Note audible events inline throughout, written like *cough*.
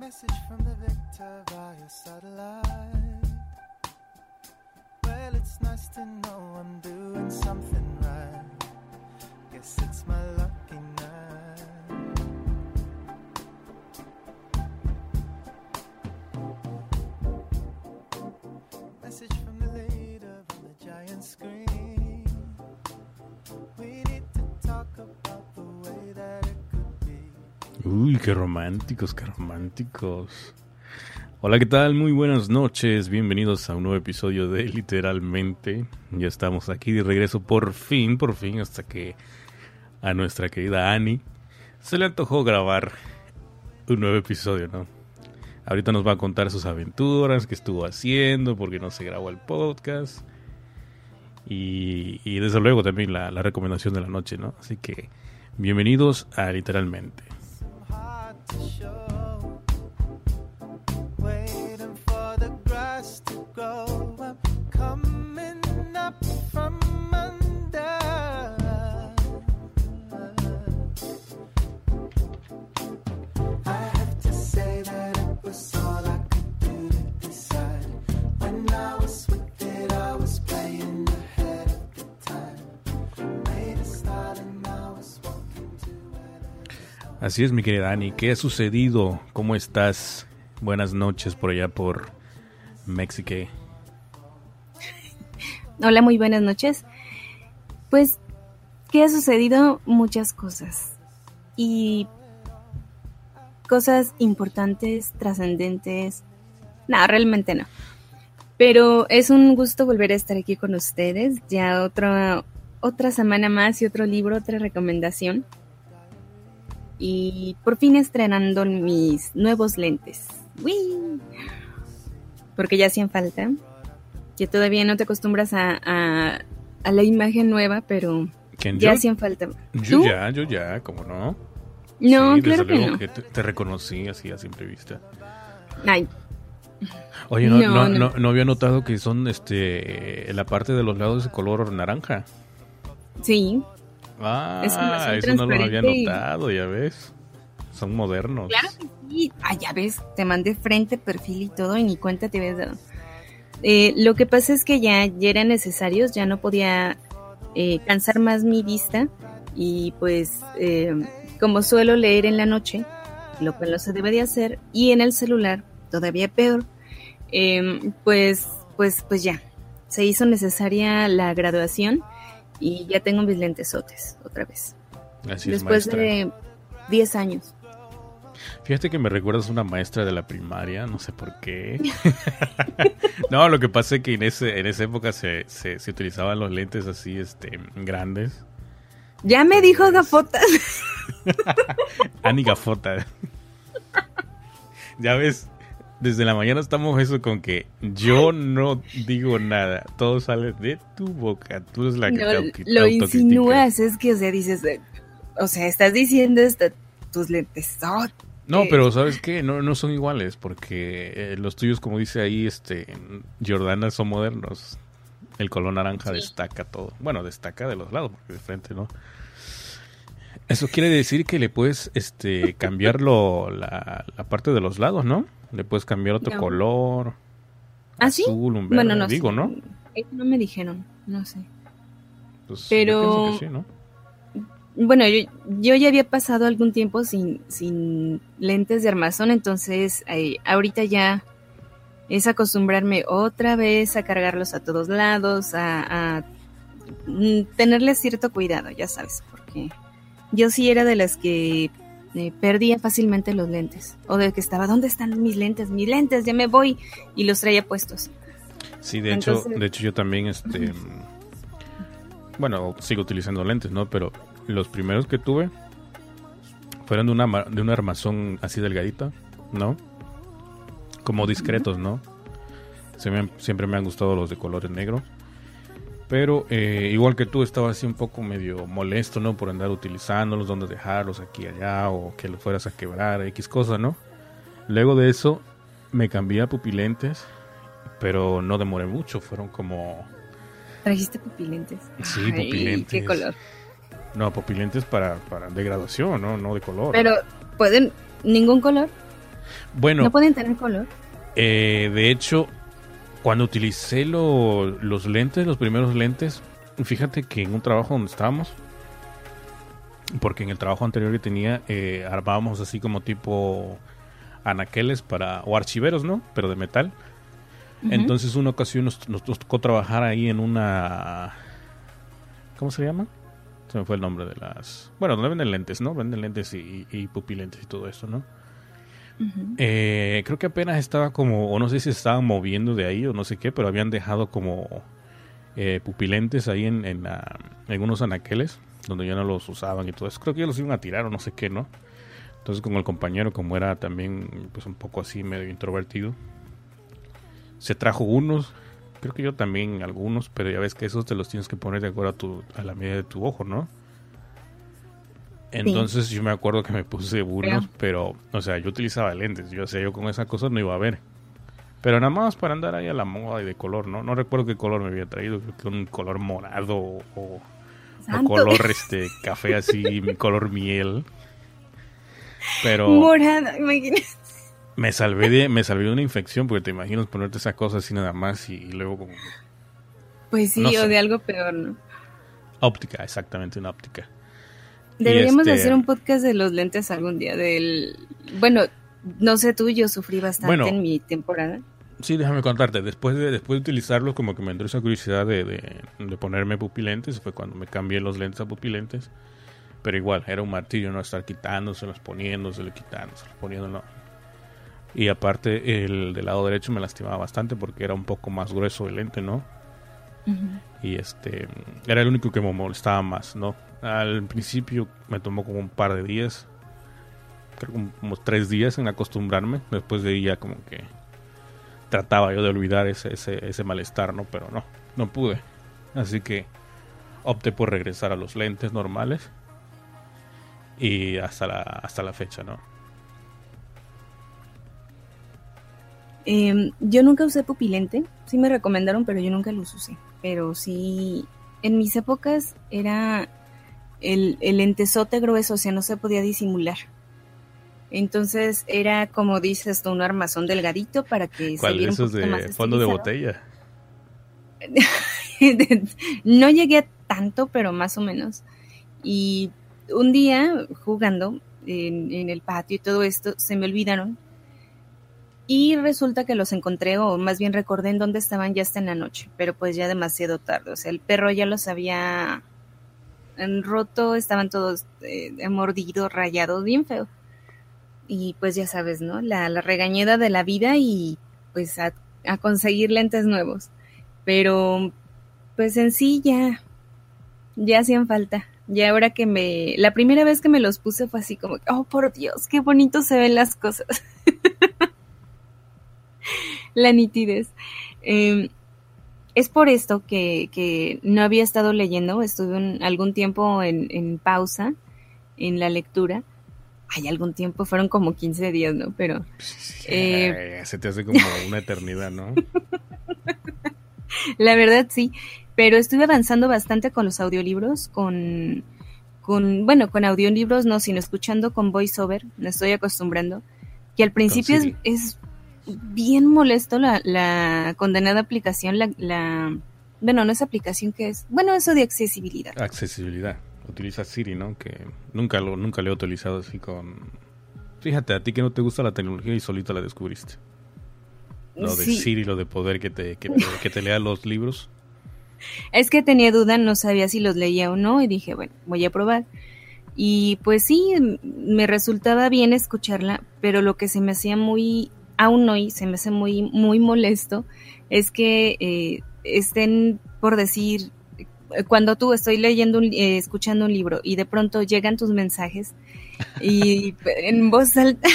Message from the victor via satellite. Well, it's nice to know I'm doing something right. Guess it's my lucky night. Qué románticos, qué románticos. Hola, ¿qué tal? Muy buenas noches. Bienvenidos a un nuevo episodio de Literalmente. Ya estamos aquí de regreso por fin, por fin, hasta que a nuestra querida Annie se le antojó grabar un nuevo episodio, ¿no? Ahorita nos va a contar sus aventuras, qué estuvo haciendo, por qué no se grabó el podcast. Y, desde luego también la, la recomendación de la noche, ¿no? Así que bienvenidos a Literalmente. To show. Así es, mi querida Ani. ¿Qué ha sucedido? ¿Cómo estás? Buenas noches por allá por México. *laughs* Hola, muy buenas noches. Pues, ¿qué ha sucedido? Muchas cosas. Y cosas importantes, trascendentes. No, realmente no. Pero es un gusto volver a estar aquí con ustedes. Ya otra, otra semana más y otro libro, otra recomendación. Y por fin estrenando mis nuevos lentes. ¡Uy! Porque ya hacían falta. Que todavía no te acostumbras a, a, a la imagen nueva, pero ¿Quién, ya hacían falta. Yo ¿Tú? ya, yo ya, ¿cómo no? No, Sí, claro que no. te, te reconocí así a simple vista. Ay, Oye, no, no. no, no había notado que son este la parte de los lados de color naranja. sí, Ah, eso no lo había notado, ya ves. Son modernos. claro que sí. Ah, ya ves, te mandé frente, perfil y todo y ni cuenta te habías dado. Eh, lo que pasa es que ya, ya eran necesarios, ya no podía eh, cansar más mi vista y pues eh, como suelo leer en la noche, lo cual no se debe de hacer, y en el celular todavía peor, eh, pues, pues, pues ya, se hizo necesaria la graduación y ya tengo mis lentesotes otra vez. Así es, Después de 10 años. Fíjate que me recuerdas a una maestra de la primaria, no sé por qué. *laughs* no, lo que pasa es que en, ese, en esa época se, se, se utilizaban los lentes así, este, grandes. Ya me dijo gafotas. *laughs* Ani Gafota. *laughs* ya ves, desde la mañana estamos eso con que yo no digo nada, todo sale de tu boca, tú eres la que No, te lo insinúas, es que, o sea, dices, eh, o sea, estás diciendo esta- tus lentes. oh, No, pero ¿sabes qué? No, no son iguales, porque eh, los tuyos, como dice ahí, este, Jordana, son modernos. El color naranja Sí. destaca todo. Bueno, destaca de los lados, porque de frente no. Eso quiere decir que le puedes este, cambiar la, la parte de los lados, ¿no? Le puedes cambiar otro No. color. ¿Ah, sí? Azul, un verde, Bueno, no digo, sé. ¿no? Eso no me dijeron, no sé. Pues, Pero- Yo que sí, ¿no? Bueno, yo, yo ya había pasado algún tiempo sin, sin lentes de armazón, entonces eh, ahorita ya es acostumbrarme otra vez a cargarlos a todos lados, a, a mm, tenerle cierto cuidado, ya sabes, porque yo sí era de las que eh, perdía fácilmente los lentes, o de que estaba, ¿dónde están mis lentes? Mis lentes, ya me voy, y los traía puestos. Sí, de hecho, de hecho yo también, este, bueno, sigo utilizando lentes, ¿no? Pero los primeros que tuve fueron de una, de una armazón así delgadita, ¿no? Como discretos, ¿no? Se me siempre me han gustado los de color negro. Pero eh, igual que tú, estaba así un poco medio molesto, ¿no? Por andar utilizándolos, dónde dejarlos aquí allá, o que los fueras a quebrar, X cosa, ¿no? Luego de eso, me cambié a pupilentes, pero no demoré mucho, fueron como... ¿Trajiste pupilentes? Sí, Ay, pupilentes. ¿Qué color? No, pupilentes para, para de graduación, ¿no? No de color. Pero, ¿pueden ningún color? Bueno, ¿No pueden tener color? eh, de hecho, cuando utilicé lo- los lentes, los primeros lentes, fíjate que en un trabajo donde estábamos, porque en el trabajo anterior que tenía, eh, armábamos así como tipo anaqueles para, o archiveros, ¿no? Pero de metal. Ujú. Entonces, una ocasión nos, nos tocó trabajar ahí en una. ¿Cómo se llama? Se me fue el nombre de las. Bueno, donde venden lentes, ¿no? Venden lentes y, y pupilentes y todo eso, ¿no? Eh, creo que apenas estaba como. O no sé si estaban moviendo de ahí o no sé qué, pero habían dejado como. eh, pupilentes ahí en, en, la- en unos anaqueles donde ya no los usaban y todo eso. Creo que ya los iban a tirar o no sé qué, ¿no? Entonces, como el compañero, como era también pues un poco así medio introvertido, se trajo unos. Creo que yo también algunos, pero ya ves que esos te los tienes que poner de acuerdo a, tu, a la medida de tu ojo, ¿no? Entonces yo me acuerdo que me puse unos, pero, o sea, yo utilizaba lentes. Yo, o sea, yo con esa cosa no iba a ver. Pero nada más para andar ahí a la moda y de color, ¿no? No recuerdo qué color me había traído, creo que un color morado o, o color este café así, *laughs* color miel. Pero Morada, imagínate. me salvé de me salvé de una infección porque te imaginas ponerte esa cosa así nada más y, y luego como Pues sí, No o sé. de algo peor, ¿no? óptica, exactamente una óptica. Deberíamos de este- hacer un podcast de los lentes algún día. Del, bueno, no sé tú, yo sufrí bastante Bueno. en mi temporada. Sí, déjame contarte, después de después de utilizarlos como que me entró esa curiosidad de, de, de ponerme pupilentes, fue cuando me cambié los lentes a pupilentes. Pero igual, era un martillo no estar quitándoselos, poniéndoselos, quitándoselos, poniéndolo. Y aparte, el del lado derecho me lastimaba bastante porque era un poco más grueso el lente, ¿no? Y este era el único que me molestaba más, ¿no? Al principio me tomó como un par de días, creo como, como tres días en acostumbrarme, después de ahí ya como que trataba yo de olvidar ese, ese, ese malestar, ¿no? Pero no, no pude, así que opté por regresar a los lentes normales y hasta la, hasta la fecha, ¿no? Em, yo nunca usé pupilente. Sí me recomendaron, pero yo nunca los usé. Pero sí, en mis épocas era el, el lentesote grueso, o sea, no se podía disimular. Entonces era, como dices tú, un armazón delgadito para que se ¿Cuál de viera un esos más de fondo de botella? *laughs* no llegué a tanto, pero más o menos. Y un día jugando en, en el patio y todo esto, se me olvidaron. Y resulta que los encontré, o más bien recordé en dónde estaban ya hasta en la noche, pero pues ya demasiado tarde. O sea, el perro ya los había mm, roto, estaban todos eh, mordidos, rayados, bien feo. Y pues ya sabes, ¿no? La, la regañeda de la vida y pues a, conseguir lentes nuevos. Pero pues en sí ya, ya hacían falta. Ya ahora que me, la primera vez que me los puse fue así como, oh por Dios, qué bonito se ven las cosas. *laughs* *laughs* la nitidez. Eh, es por esto que, que, no había estado leyendo, estuve un, algún tiempo en, en, pausa en la lectura. Hay algún tiempo, fueron como 15 días, ¿no? Pero... *laughs* Eh, se te hace como una eternidad, ¿no? *laughs* la verdad sí, pero estuve avanzando bastante con los audiolibros, con, con bueno, con audiolibros no, sino escuchando con voiceover, me estoy acostumbrando, que al principio es, es, bien molesto la, la condenada aplicación, la, la, bueno, no es aplicación que es, bueno, eso de accesibilidad. Accesibilidad, utiliza Siri, ¿no? Que nunca lo, nunca lo he utilizado así con... Fíjate, a ti que no te gusta la tecnología y solito la descubriste. Lo de Sí. Siri, lo de poder que te, que te, que te lea los libros. Es que tenía duda, no sabía si los leía o no y dije, bueno, voy a probar. Y pues sí, me resultaba bien escucharla, pero lo que se me hacía muy, aún hoy se me hace muy, muy molesto, es que eh, estén, por decir, cuando tú estoy leyendo, un, eh, escuchando un libro y de pronto llegan tus mensajes y *laughs* en voz alta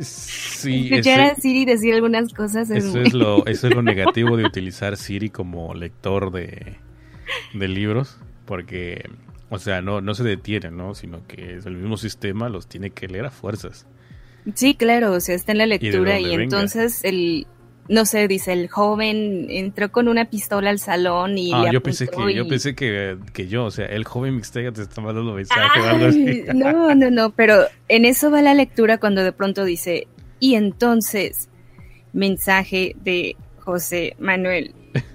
Sí, escuchar a Siri decir algunas cosas es eso, muy- es lo, eso es lo negativo de utilizar Siri como lector de, de libros, porque, o sea, no, no se detiene, ¿no? Sino que es el mismo sistema, los tiene que leer a fuerzas. Sí, claro, o sea, está en la lectura y, entonces el no sé, dice, el joven entró con una pistola al salón y... Ah, le yo pensé que, yo y- pensé que, que yo, o sea, el joven Mixtega te está mandando mensaje. Ay, *laughs* no, no, no, pero en eso va la lectura cuando de pronto dice, y entonces, mensaje de José Manuel. *laughs*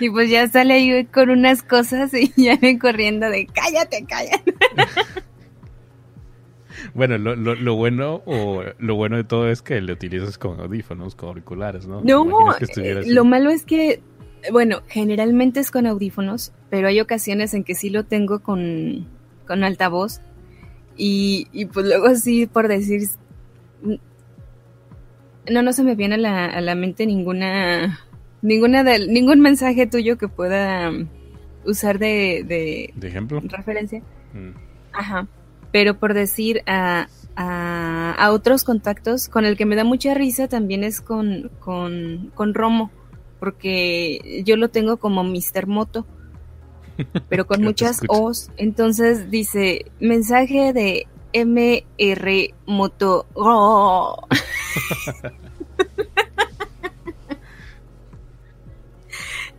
y pues ya sale ahí con unas cosas y ya ven corriendo de cállate, cállate. *laughs* Bueno, lo, lo, lo bueno o lo bueno de todo es que le utilizas con audífonos, con auriculares, ¿no? No, que eh, lo malo es que, bueno, generalmente es con audífonos, pero hay ocasiones en que sí lo tengo con, con altavoz. Y, y pues luego sí, por decir, no, no se me viene a la, a la mente ninguna, ninguna del, ningún mensaje tuyo que pueda usar de, de ¿De ejemplo? referencia. Mm. Ajá. Pero por decir a, a, a otros contactos, con el que me da mucha risa también es con, con, con Romo, porque yo lo tengo como Mr. Moto, *laughs* pero con muchas. O's. Entonces dice, mensaje de MR Moto. ¡Oh! *laughs*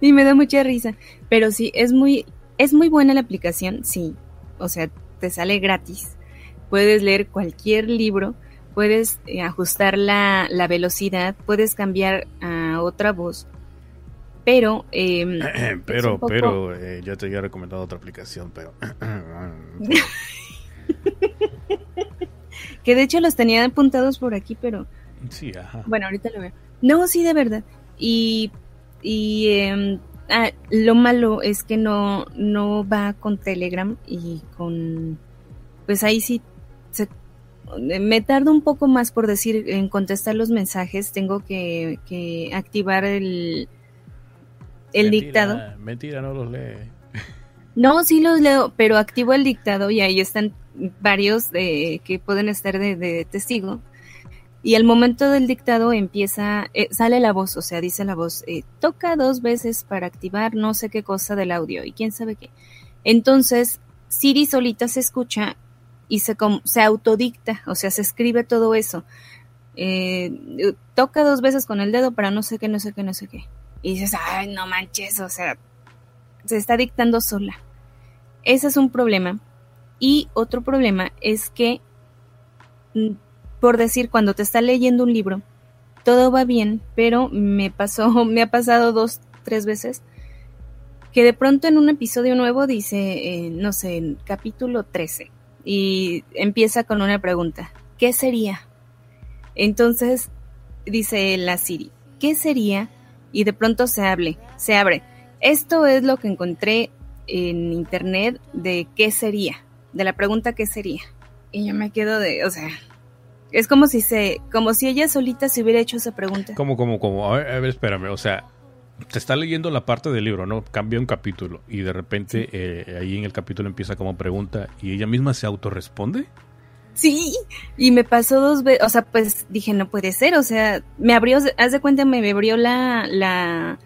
y me da mucha risa. Pero sí, es muy, es muy buena la aplicación, sí. O sea, te sale gratis. Puedes leer cualquier libro, puedes eh, ajustar la, la velocidad, puedes cambiar a otra voz. Pero, em, *clears throat* pero, poco- pero, eh, yo te había recomendado otra aplicación, pero... *clears throat* *laughs* que de hecho los tenía apuntados por aquí, pero sí, ajá. Bueno, ahorita lo veo. No, sí, de verdad. Y, y em, ah, lo malo es que no, no va con Telegram y con... Pues ahí sí se- me tarda un poco más por decir en contestar los mensajes. Tengo que, que activar el, el Mentira, dictado. Mentira, no los lee. No, sí los leo, pero activo el dictado y ahí están varios de, que pueden estar de, de testigo. Y al momento del dictado empieza, eh, sale la voz, o sea, dice la voz, eh, toca dos veces para activar no sé qué cosa del audio y quién sabe qué. Entonces, Siri solita se escucha y se, se autodicta, o sea, se escribe todo eso. Eh, toca dos veces con el dedo para no sé qué, no sé qué, no sé qué. Y dices, ay, no manches, o sea, se está dictando sola. Ese es un problema. Y otro problema es que, mm, por decir, cuando te está leyendo un libro, todo va bien, pero me pasó, *laughs* me ha pasado dos, tres veces, que de pronto en un episodio nuevo dice, eh, no sé, en capítulo 13, y empieza con una pregunta, ¿qué sería? Entonces dice la Siri, ¿qué sería? Y de pronto se hable, se abre. Esto es lo que encontré en internet de qué sería, de la pregunta qué sería. Y yo me quedo de, o sea, es como si se, como si ella solita se hubiera hecho esa pregunta. ¿Cómo, cómo, cómo? A ver, a ver, espérame. O sea, te está leyendo la parte del libro, ¿no? Cambia un capítulo y de repente eh, ahí en el capítulo empieza como pregunta y ella misma se autorresponde. Sí, y me pasó dos veces, o sea, pues dije, no puede ser, o sea, me abrió, haz de cuenta, me abrió la, la,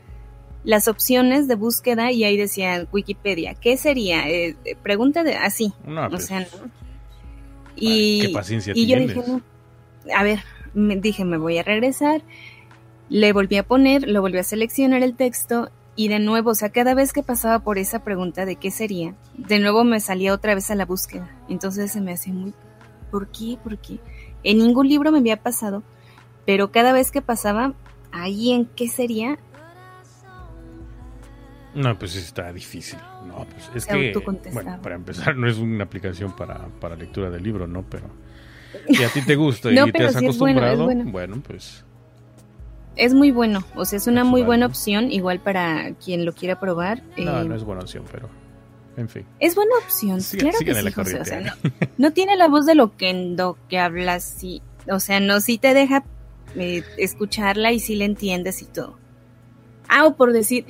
las opciones de búsqueda y ahí decía Wikipedia, ¿qué sería? Eh, eh, pregunta de, así, No, o pues, sea, no. Y, qué paciencia y yo dije, no, a ver, me dije, me voy a regresar, le volví a poner, lo volví a seleccionar el texto y de nuevo, o sea, cada vez que pasaba por esa pregunta de qué sería, de nuevo me salía otra vez a la búsqueda. Entonces se me hacía muy, ¿por qué? ¿Por qué? En ningún libro me había pasado, pero cada vez que pasaba, ahí en qué sería, No, pues está difícil. No, pues es que, bueno, para empezar no es una aplicación para, para lectura de libro, ¿no? Pero si a ti te gusta No, y te has sí es bueno, acostumbrado, bueno. bueno, pues es muy bueno, o sea, es una Es muy buena opción, igual para quien lo quiera probar. no, eh, no es buena opción, pero en fin. Es buena opción, Sigan- claro que sí, José, o sea, no, no tiene la voz de Loquendo que habla así, o sea, no, sí te deja eh, escucharla y sí le entiendes y todo. Ah, o por decir,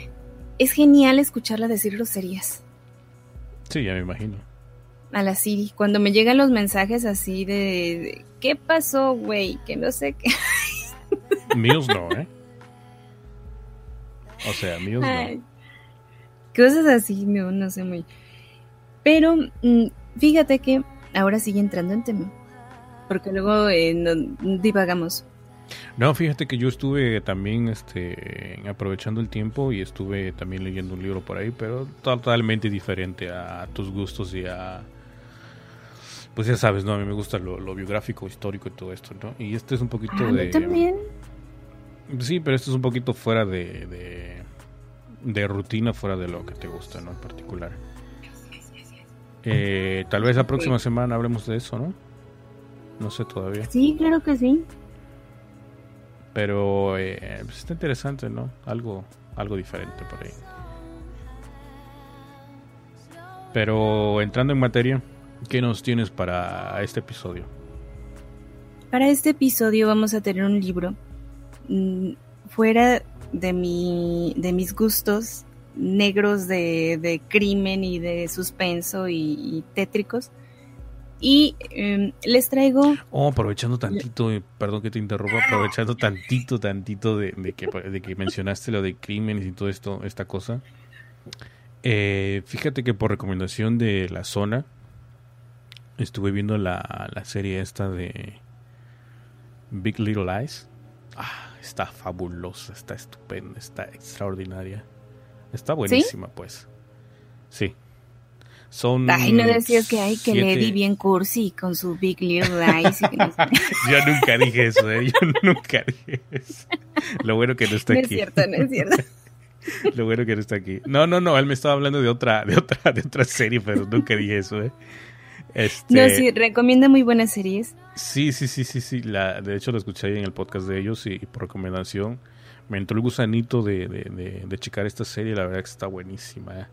es genial escucharla decir groserías Sí, ya me imagino. A la Siri, cuando me llegan los mensajes así de, de, ¿qué pasó, güey? Que no sé qué. *laughs* Míos no, ¿eh? O sea, míos Ay, no. cosas así, no, no sé muy. Pero mm, fíjate que ahora sigue entrando en tema. Porque luego eh, no- divagamos. No, fíjate que yo estuve también este, aprovechando el tiempo y estuve también leyendo un libro por ahí, pero totalmente diferente a tus gustos y a... Pues ya sabes, ¿no? A mí me gusta lo, lo biográfico, histórico y todo esto, ¿no? Y este es un poquito Ah, de... también. Sí, pero esto es un poquito fuera de, de, de rutina, fuera de lo que te gusta, ¿no? En particular. Eh, tal vez la próxima semana hablemos de eso, ¿no? No sé todavía. Sí, claro que sí. Pero eh, pues está interesante, ¿no? Algo, algo diferente por ahí. Pero entrando en materia, ¿qué nos tienes para este episodio? Para este episodio vamos a tener un libro mm, fuera de mi de mis gustos negros de, de crimen y de suspenso y, y tétricos. Y em, les traigo Oh, aprovechando tantito, eh, perdón que te interrumpa, aprovechando tantito, tantito de, de que, de que mencionaste lo de crímenes y todo esto, esta cosa. Eh, fíjate que por recomendación de la zona, estuve viendo la, la serie esta de Big Little Lies. Ah, está fabulosa, está estupenda, está extraordinaria. Está buenísima, pues. Sí. Son Ay, no decías que hay que siete- le di bien cursi con su Big Little Lies. y que no, sé. *laughs* Yo nunca dije eso, ¿eh? Yo nunca dije eso. Lo bueno que no está No es aquí. cierto, no es cierto. *laughs* Lo bueno que no está aquí. No, no, no, él me estaba hablando de otra, de otra, de otra serie, pero nunca dije eso, ¿eh? Este, No, sí, recomienda muy buenas series. sí, sí, sí, sí, sí. La, de hecho, lo escuché ahí en el podcast de ellos y, y por recomendación me entró el gusanito de, de, de, de checar esta serie. La verdad que está buenísima. ¿eh?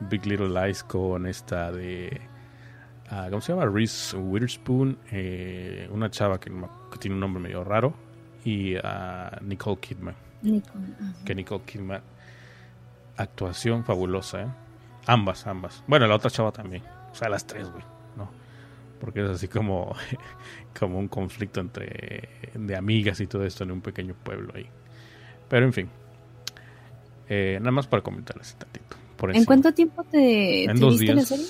Big Little Lies con esta de. ah, ¿Cómo se llama? Reese Witherspoon. eh, una chava que, tiene un nombre medio raro. Y ah, Nicole Kidman. Nicole, que Nicole Kidman. Actuación fabulosa, ¿eh? Ambas, ambas. Bueno, la otra chava también. O sea, las tres, güey. Porque es así como, *laughs* como un conflicto entre de amigas y todo esto en un pequeño pueblo ahí. Pero en fin. Eh, nada más para comentarles un tantito. Por ¿En cuánto tiempo te, En te dos viste la días. serie?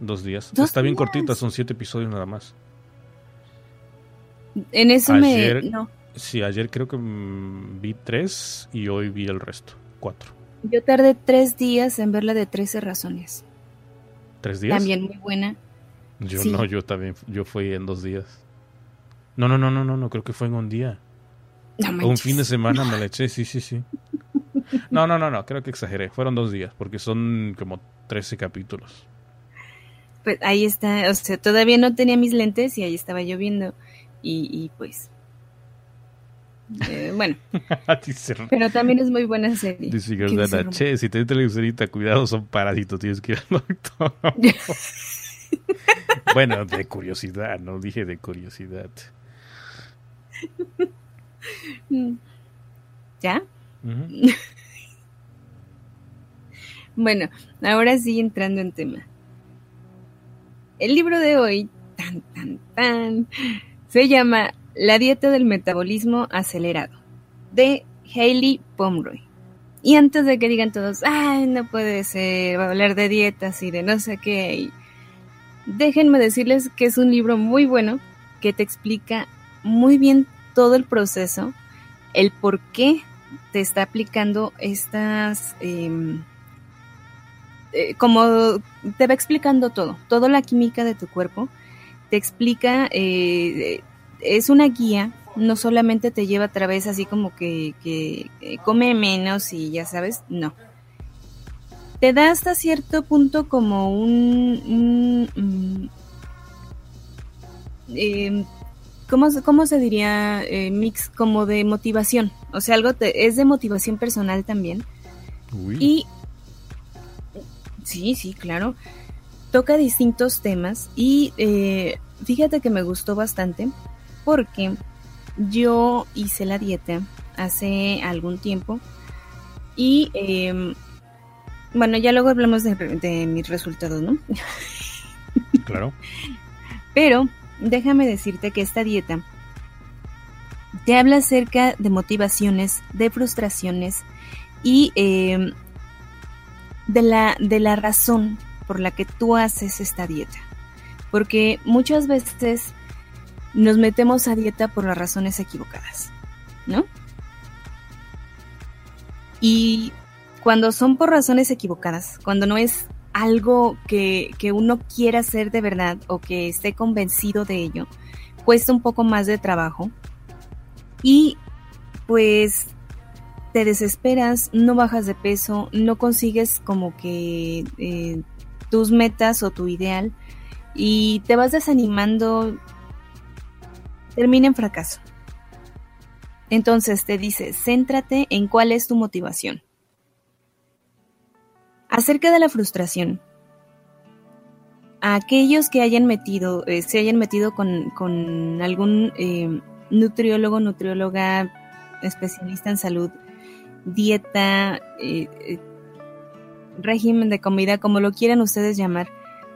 Dos días. ¿Dos Está bien cortita, son siete episodios nada más. En eso Ayer- me... No, Sí, ayer creo que mm, vi tres y hoy vi el resto. Cuatro. yo tardé tres días en verla de 13 razones. ¿Tres días? También muy buena. Yo Sí. no, yo también, yo fui en dos días. No, no, no, no, no, no, creo que fue en un día. No un fin de semana me la eché, sí, sí, sí. No, no, no, no, creo que exageré. Fueron dos días, porque son como 13 capítulos. Pues ahí está, o sea, todavía no tenía mis lentes y ahí estaba lloviendo. Y, y pues... eh, bueno, *laughs* pero también es muy buena serie. dice ¿Qué dice Gordana, Román? che, si te televisorita, cuidado, son parásitos, tienes que ir al doctor. *laughs* *laughs* *laughs* bueno, de curiosidad, no dije de curiosidad. *laughs* ¿Ya? *laughs* Bueno, ahora sí entrando en tema. El libro de hoy, tan, tan, tan, se llama La dieta del metabolismo acelerado, de Hailey Pomeroy. Y antes de que digan todos, ay, no puede ser, va a hablar de dietas y de no sé qué, y déjenme decirles que es un libro muy bueno que te explica muy bien todo el proceso, el por qué te está aplicando estas... em, eh, como te va explicando todo, toda la química de tu cuerpo, te explica, eh, es una guía, no solamente te lleva a través así como que, que eh, come menos y ya sabes, no. Te da hasta cierto punto como un... un, mm, eh, ¿cómo, se- ¿Cómo se diría? Eh, mix como de motivación. O sea, algo te- es de motivación personal también. Uy. Y sí, sí, claro. Toca distintos temas y eh, fíjate que me gustó bastante porque yo hice la dieta hace algún tiempo y eh, bueno, ya luego hablamos de, de mis resultados, ¿no? Claro. Pero déjame decirte que esta dieta te habla acerca de motivaciones, de frustraciones y eh, de, la, de la razón por la que tú haces esta dieta. Porque muchas veces nos metemos a dieta por las razones equivocadas. ¿no? Y cuando son por razones equivocadas, cuando no es algo que, que uno quiera hacer de verdad o que esté convencido de ello, cuesta un poco más de trabajo. Y pues te desesperas, no bajas de peso, no consigues como que eh, tus metas o tu ideal y te vas desanimando, termina en fracaso. Entonces te dice, céntrate en cuál es tu motivación. Acerca de la frustración, a aquellos que hayan metido, eh, se hayan metido con, algún eh, nutriólogo, nutrióloga, especialista en salud, dieta, eh, régimen de comida, como lo quieran ustedes llamar,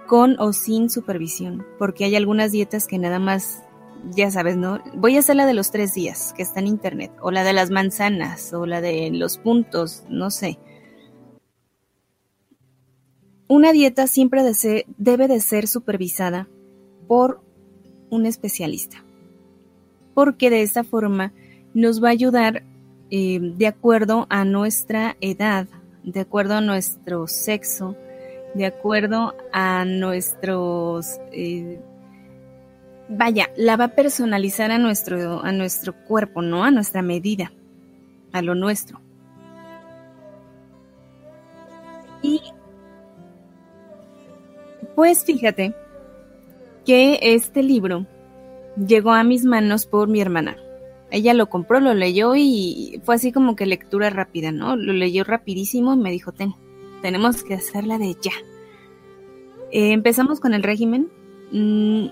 con o sin supervisión, porque hay algunas dietas que nada más, ya sabes, ¿no? Voy a hacer la de los tres días, que está en internet, o la de las manzanas, o la de los puntos, no sé. Una dieta siempre debe de ser supervisada por un especialista, porque de esta forma nos va a ayudar eh, de acuerdo a nuestra edad, de acuerdo a nuestro sexo, de acuerdo a nuestros... Eh, vaya, la va a personalizar a nuestro, a nuestro cuerpo, ¿no? A nuestra medida, a lo nuestro. Y pues fíjate que este libro llegó a mis manos por mi hermana. Ella lo compró, lo leyó y fue así como que lectura rápida, ¿no? Lo leyó rapidísimo y me dijo, ten, tenemos que hacerla de ya. Eh, empezamos con el régimen mm,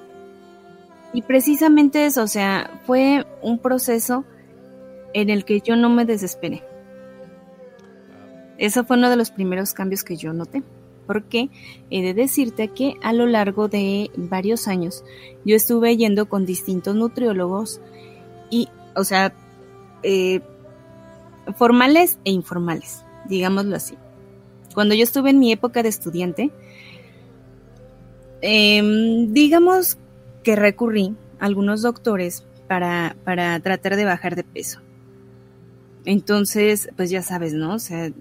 y precisamente eso, o sea, fue un proceso en el que yo no me desesperé. Eso fue uno de los primeros cambios que yo noté porque he de decirte que a lo largo de varios años yo estuve yendo con distintos nutriólogos y, o sea, eh, formales e informales, digámoslo así. Cuando yo estuve en mi época de estudiante, em, digamos que recurrí a algunos doctores para, para tratar de bajar de peso. Entonces, pues ya sabes, ¿no? O sea,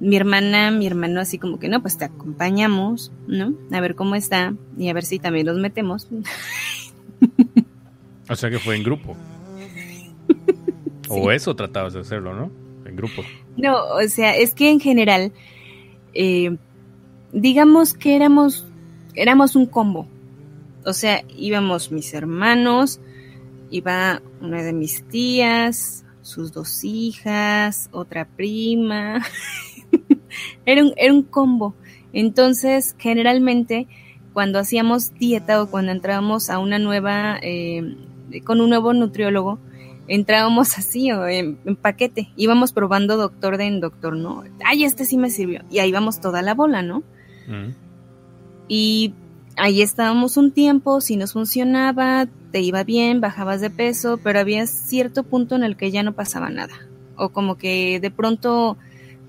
mi hermana, mi hermano así como que no, pues te acompañamos, ¿no? A ver cómo está y a ver si también nos metemos. *laughs* O sea que fue en grupo. O eso tratabas de hacerlo, ¿no? En grupo. No, o sea, es que en general, eh, digamos que éramos, éramos un combo. O sea, íbamos mis hermanos, iba una de mis tías, sus dos hijas, otra prima, *laughs* era, un, era un combo. Entonces, generalmente, cuando hacíamos dieta o cuando entrábamos a una nueva, eh, con un nuevo nutriólogo, entrábamos *laughs* así o en, paquete, íbamos probando doctor de en doctor, ¿no? Ay, este sí me sirvió. Y ahí vamos toda la bola, ¿no? Mm. Y ahí estábamos un tiempo, si nos funcionaba, te iba bien, bajabas de peso, pero había cierto punto en el que ya no pasaba nada. O como que de pronto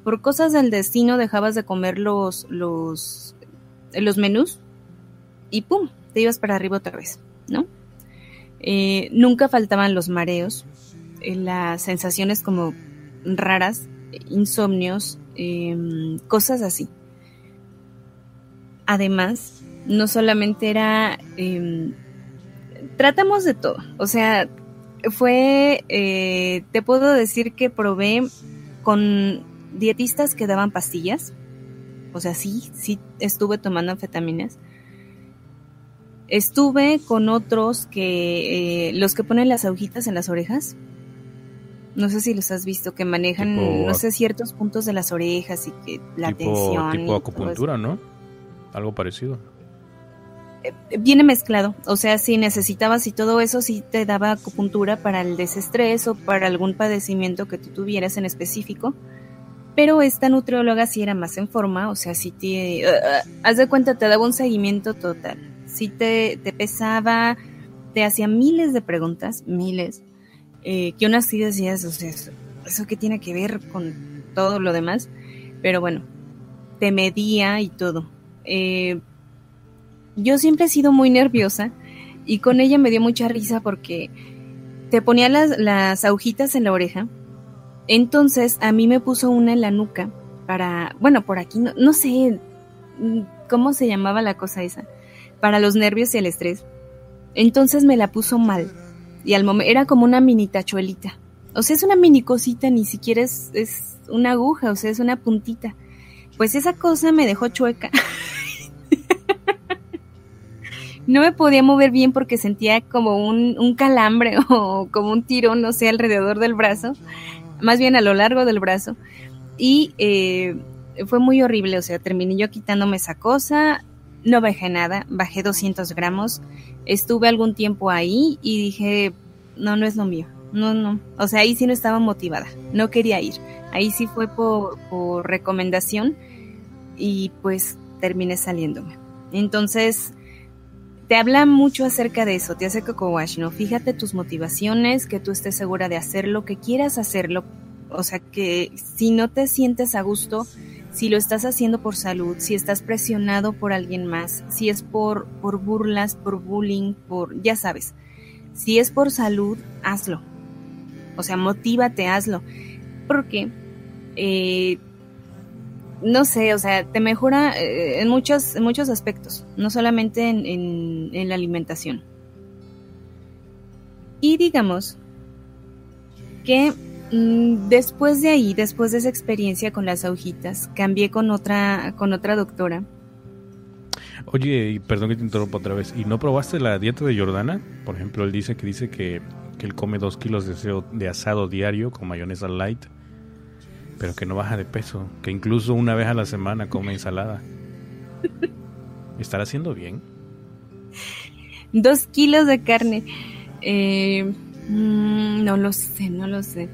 por cosas del destino dejabas de comer los, los, los menús y ¡pum! te ibas para arriba otra vez, ¿no? Eh, nunca faltaban los mareos, eh, las sensaciones como raras, insomnios, em, cosas así. Además, no solamente era... Em, tratamos de todo, o sea, fue, eh, te puedo decir que probé con dietistas que daban pastillas, o sea, sí, sí estuve tomando anfetaminas. Estuve con otros que, eh, los que ponen las agujitas en las orejas. No sé si los has visto, que manejan, no sé, ciertos puntos de las orejas y que la tensión. Tipo acupuntura, ¿no? Algo parecido. Eh, viene mezclado, o sea, si necesitabas y todo eso, sí te daba acupuntura para el desestrés o para algún padecimiento que tú tuvieras en específico pero esta nutrióloga sí era más en forma, o sea, sí te... Uh, haz de cuenta, te daba un seguimiento total. Sí te, te pesaba, te hacía miles de preguntas, miles, eh, que unas sí decías, o sea, eso, qué tiene que ver con todo lo demás, pero bueno, te medía y todo. Eh, yo siempre he sido muy nerviosa y con ella me dio mucha risa porque te ponía las, las agujitas en la oreja. Entonces a mí me puso una en la nuca para, bueno, por aquí, no, no sé mm, cómo se llamaba la cosa esa, para los nervios y el estrés. Entonces me la puso mal y al momento era como una mini tachuelita. O sea, es una mini cosita, ni siquiera es, es una aguja, o sea, es una puntita. Pues esa cosa me dejó chueca. *laughs* no me podía mover bien porque sentía como un, un, calambre *laughs* o como un tirón, no sé, alrededor del brazo, más bien a lo largo del brazo. Y eh, fue muy horrible, o sea, terminé yo quitándome esa cosa, no bajé nada, bajé 200 gramos, estuve algún tiempo ahí y dije, no, no es lo mío, no, no, o sea, ahí sí no estaba motivada, no quería ir, ahí sí fue por, por recomendación y pues terminé saliéndome. Entonces, te habla mucho acerca de eso, te hace Coco Wash, ¿no? Fíjate tus motivaciones, que tú estés segura de hacerlo, que quieras hacerlo, o sea, que si no te sientes a gusto, si lo estás haciendo por salud, si estás presionado por alguien más, si es por, por burlas, por bullying, por, ya sabes, si es por salud, hazlo. O sea, motívate, hazlo. Porque, eh, no sé, o sea, te mejora eh, en, muchos, en muchos aspectos, no solamente en, la alimentación. Y digamos que Mm, después de ahí, después de esa experiencia con las agujitas, cambié con otra, con otra doctora. Oye, perdón que te interrumpa otra vez. ¿Y no probaste la dieta de Jordana? Por ejemplo, él dice que dice que, que él come dos kilos de asado diario con mayonesa light, pero que no baja de peso, que incluso una vez a la semana come ensalada. ¿Estará haciendo bien? Dos kilos de carne. Eh, mm, no lo sé, no lo sé.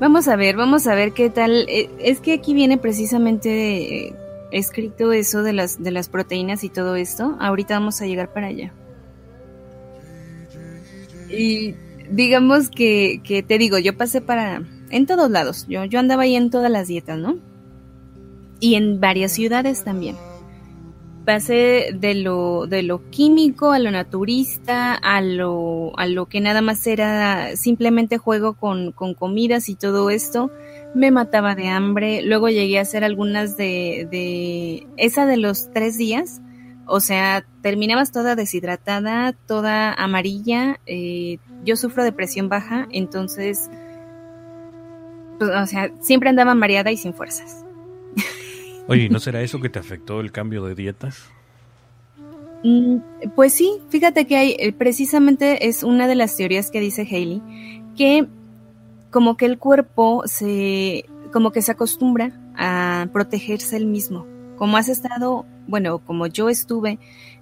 Vamos a ver, vamos a ver qué tal. Eh, es que aquí viene precisamente eh, escrito eso de las, de las proteínas y todo esto. Ahorita vamos a llegar para allá. Y digamos que, que te digo, yo pasé para... En todos lados. Yo, yo andaba ahí en todas las dietas, ¿no? Y en varias ciudades también pasé de lo, de lo químico a lo naturista, a lo, a lo que nada más era simplemente juego con, con comidas y todo esto, me mataba de hambre. Luego llegué a hacer algunas de, de esa de los tres días. O sea, terminabas toda deshidratada, toda amarilla. Eh, yo sufro de presión baja, entonces, pues, o sea, siempre andaba mareada y sin fuerzas. *laughs* Oye, ¿no será eso que te afectó el cambio de dietas? Mm, pues sí, fíjate que hay, eh, precisamente es una de las teorías que dice Haley, que como que el cuerpo se, como que se acostumbra a protegerse el mismo. Como has estado, bueno, como yo estuve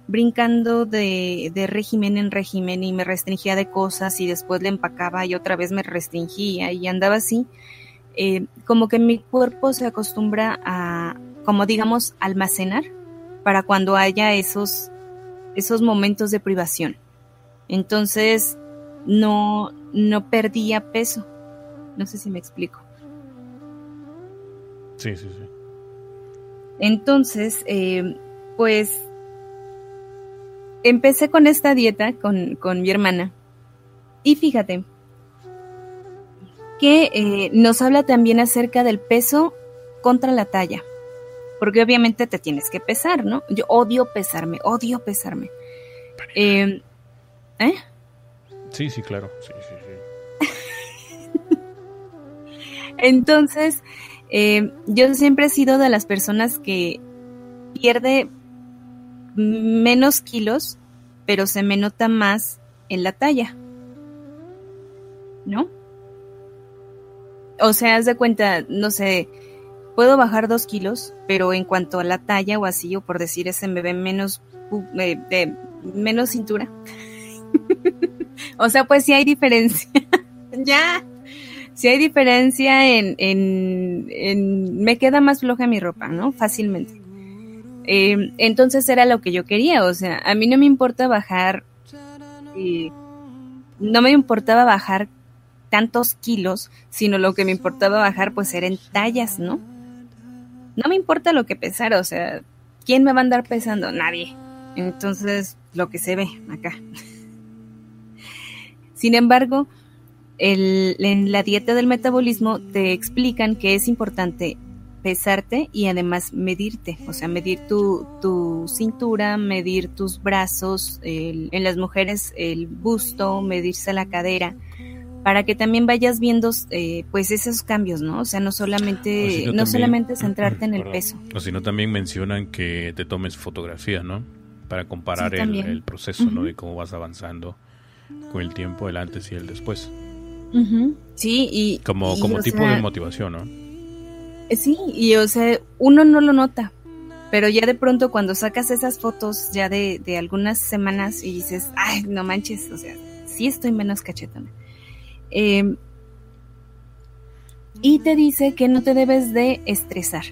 brincando de, de régimen en régimen y me restringía de cosas y después le empacaba y otra vez me restringía y andaba así, eh, como que mi cuerpo se acostumbra a, como digamos, almacenar para cuando haya esos, esos momentos de privación. Entonces, no, no perdía peso. No sé si me explico. Sí, sí, sí. Entonces, eh, pues, empecé con esta dieta con, con mi hermana. Y fíjate, que eh, nos habla también acerca del peso contra la talla porque obviamente te tienes que pesar, ¿no? Yo odio pesarme, odio pesarme. Eh, ¿eh? Sí, sí, claro, sí, sí, sí. *laughs* Entonces, eh, yo siempre he sido de las personas que pierde menos kilos, pero se me nota más en la talla. ¿No? O sea, haz de cuenta, no sé, Puedo bajar dos kilos, pero en cuanto a la talla o así, o por decir ese me ve menos, menos cintura. *laughs* o sea, pues sí hay diferencia. ya. Sí hay diferencia en, en, Me queda más floja mi ropa, ¿no? Fácilmente. Eh, entonces era lo que yo quería, o sea, a mí no me importa bajar. Eh, no me importaba bajar tantos kilos, sino lo que me importaba bajar pues era en tallas, ¿no? no me importa lo que pesar, o sea, ¿quién me va a andar pesando? Nadie. Entonces, lo que se ve acá. Sin embargo, el, en la dieta del metabolismo te explican que es importante pesarte y además medirte, o sea, medir tu, tu cintura, medir tus brazos, el- en las mujeres el busto, medirse la cadera, para que también vayas viendo eh, pues esos cambios, ¿no? O sea, no solamente, si no, no también- solamente centrarte en el Perdón. peso. O si no, también mencionan que te tomes fotografía, ¿no? Para comparar Sí, el, proceso, ¿no? De cómo vas avanzando con el tiempo, el antes y el después. Ujú, Sí, y... Como, y, como tipo sea, de motivación, ¿no? Eh, Sí, y o sea, uno no lo nota, pero ya de pronto cuando sacas esas fotos ya de, de algunas semanas y dices, ay, no manches, o sea, sí estoy menos cachetona. Eh, y te dice que no te debes de estresar.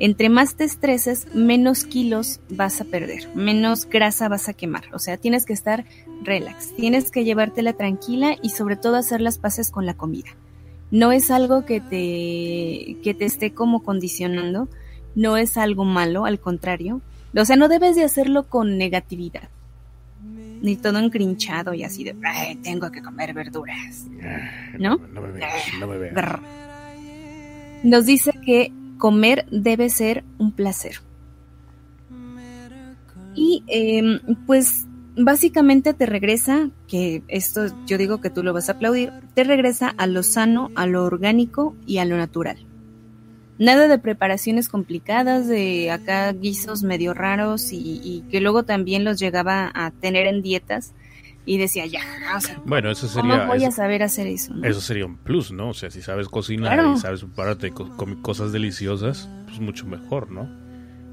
Entre más te estreses, menos kilos vas a perder, menos grasa vas a quemar. O sea, tienes que estar relax, tienes que llevártela tranquila y sobre todo hacer las paces con la comida no es algo que te, que te esté como condicionando, no es algo malo, al contrario. O sea, no debes de hacerlo con negatividad, ni todo encrinchado y así de, "Ay, tengo que comer verduras. ¿No? No me veas, no me veas. Nos dice que comer debe ser un placer. Y em, pues básicamente te regresa, que esto yo digo que tú lo vas a aplaudir, te regresa a lo sano, a lo orgánico y a lo natural. Nada de preparaciones complicadas, de acá guisos medio raros y, y que luego también los llegaba a tener en dietas y decía, ya, o sea, Bueno, eso ¿cómo sería, voy a eso, saber hacer eso? no?" eso sería un plus, ¿no? O sea, si sabes cocinar Claro. y sabes prepararte co- cosas deliciosas, pues mucho mejor, ¿no?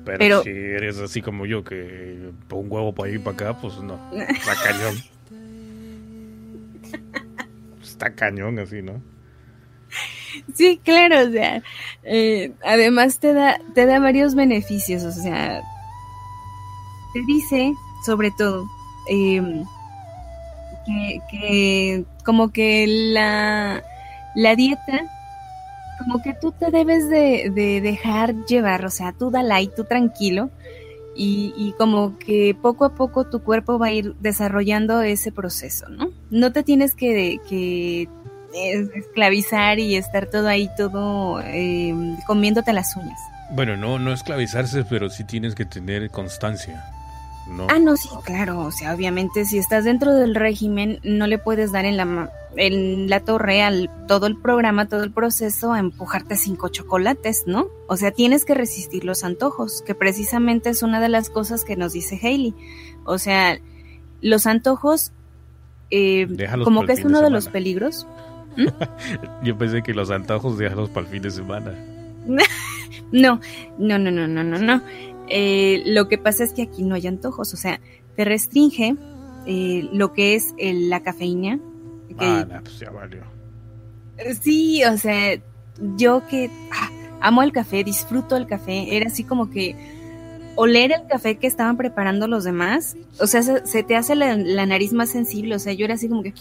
Pero, Pero- si eres así como yo, que un huevo para ir para acá, pues no. Está *laughs* cañón. Está cañón así, ¿no? Sí, claro, o sea, eh, además te da, te da varios beneficios, o sea, te dice, sobre todo, eh, que, que como que la, la dieta, como que tú te debes de, de dejar llevar, o sea, tú dale ahí, tú tranquilo, y, y como que poco a poco tu cuerpo va a ir desarrollando ese proceso, ¿no? No te tienes que, que esclavizar y estar todo ahí, todo eh, comiéndote las uñas. Bueno, no, no esclavizarse, pero sí tienes que tener constancia, ¿no? Ah, no, sí, claro, o sea, obviamente si estás dentro del régimen, no le puedes dar en la, en la torre al todo el programa, todo el proceso a empujarte cinco chocolates, ¿no? O sea, tienes que resistir los antojos, que precisamente es una de las cosas que nos dice Hailey. O sea, los antojos, eh, como que es de uno de los peligros. *laughs* Yo pensé que los antojos déjalos para el fin de semana. *laughs* No, no, no, no, no, no, no. Eh, lo que pasa es que aquí no hay antojos, o sea, te restringe eh, lo que es el- la cafeína. que- Ah, pues ya valió. Sí, o sea, yo que ah, amo el café, disfruto el café, era así como que oler el café que estaban preparando los demás, o sea, se, se te hace la, la nariz más sensible, o sea, yo era así como que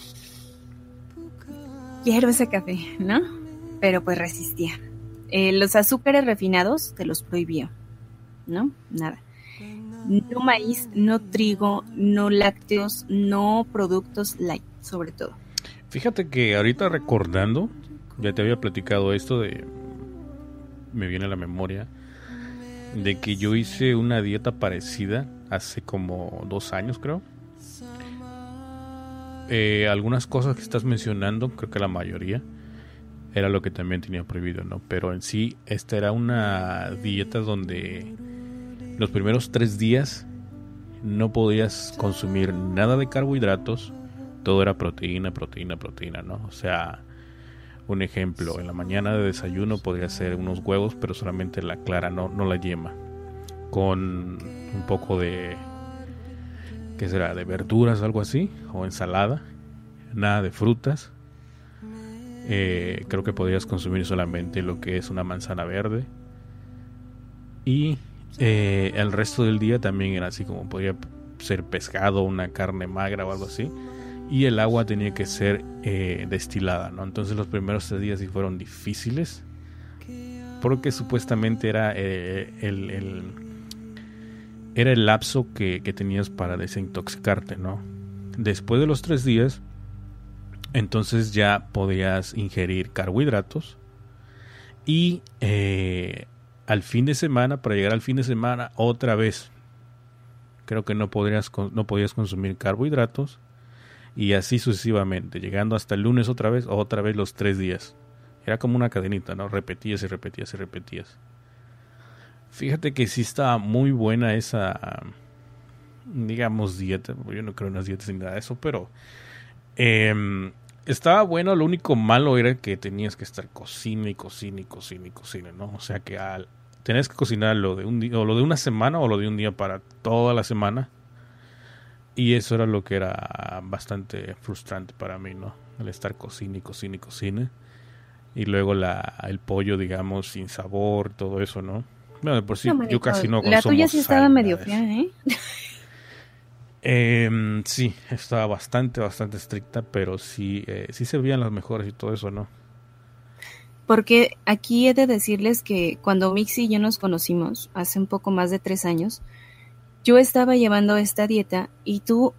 quiero ese café, ¿no? Pero pues resistía. Eh, los azúcares refinados te los prohibió, ¿no? Nada. No maíz, no trigo, no lácteos, no productos light, sobre todo. Fíjate que ahorita recordando, ya te había platicado esto de. Me viene a la memoria. De que yo hice una dieta parecida hace como dos años, creo. Eh, algunas cosas que estás mencionando, creo que la mayoría, era lo que también tenía prohibido, ¿no? Pero en sí, esta era una dieta donde los primeros tres días no podías consumir nada de carbohidratos, todo era proteína, proteína, proteína, ¿no? O sea, un ejemplo, en la mañana de desayuno podría ser unos huevos, pero solamente la clara, no, no la yema. Con un poco de, ¿qué será? De verduras, algo así, o ensalada. Nada de frutas. Eh, creo que podrías consumir solamente lo que es una manzana verde. Y eh, el resto del día también era así como podría ser pescado, una carne magra o algo así y el agua tenía que ser eh, destilada, ¿no? Entonces los primeros tres días sí fueron difíciles porque supuestamente era el, el- era el lapso que, que tenías para desintoxicarte, ¿no? Después de los tres días Entonces ya podías ingerir carbohidratos y eh, al fin de semana, para llegar al fin de semana, otra vez. Creo que no, podrías, no podías consumir carbohidratos y así sucesivamente, llegando hasta el lunes otra vez, otra vez los tres días. Era como una cadenita, ¿no? Repetías y repetías y repetías. Fíjate que sí estaba muy buena esa, digamos, dieta. Yo no creo en las dietas ni nada de eso, pero eh, estaba bueno. Lo único malo era que tenías que estar cocina y cocina y cocina y cocina, ¿no? O sea que al, tenías que cocinar lo de un día, o lo de una semana o lo de un día para toda la semana. Y eso era lo que era bastante frustrante para mí, ¿no? El estar cocina y cocina y cocina y luego la, el pollo, digamos, sin sabor, todo eso, ¿no? Bueno, por sí, yo casi no consumo La tuya sí estaba medio fea, ¿eh? *laughs* eh, sí, estaba bastante, bastante estricta, pero sí, eh, sí se veían las mejores y todo eso, ¿no? Porque aquí he de decirles que cuando Mixi y yo nos conocimos, hace un poco más de tres años, yo estaba llevando esta dieta y tú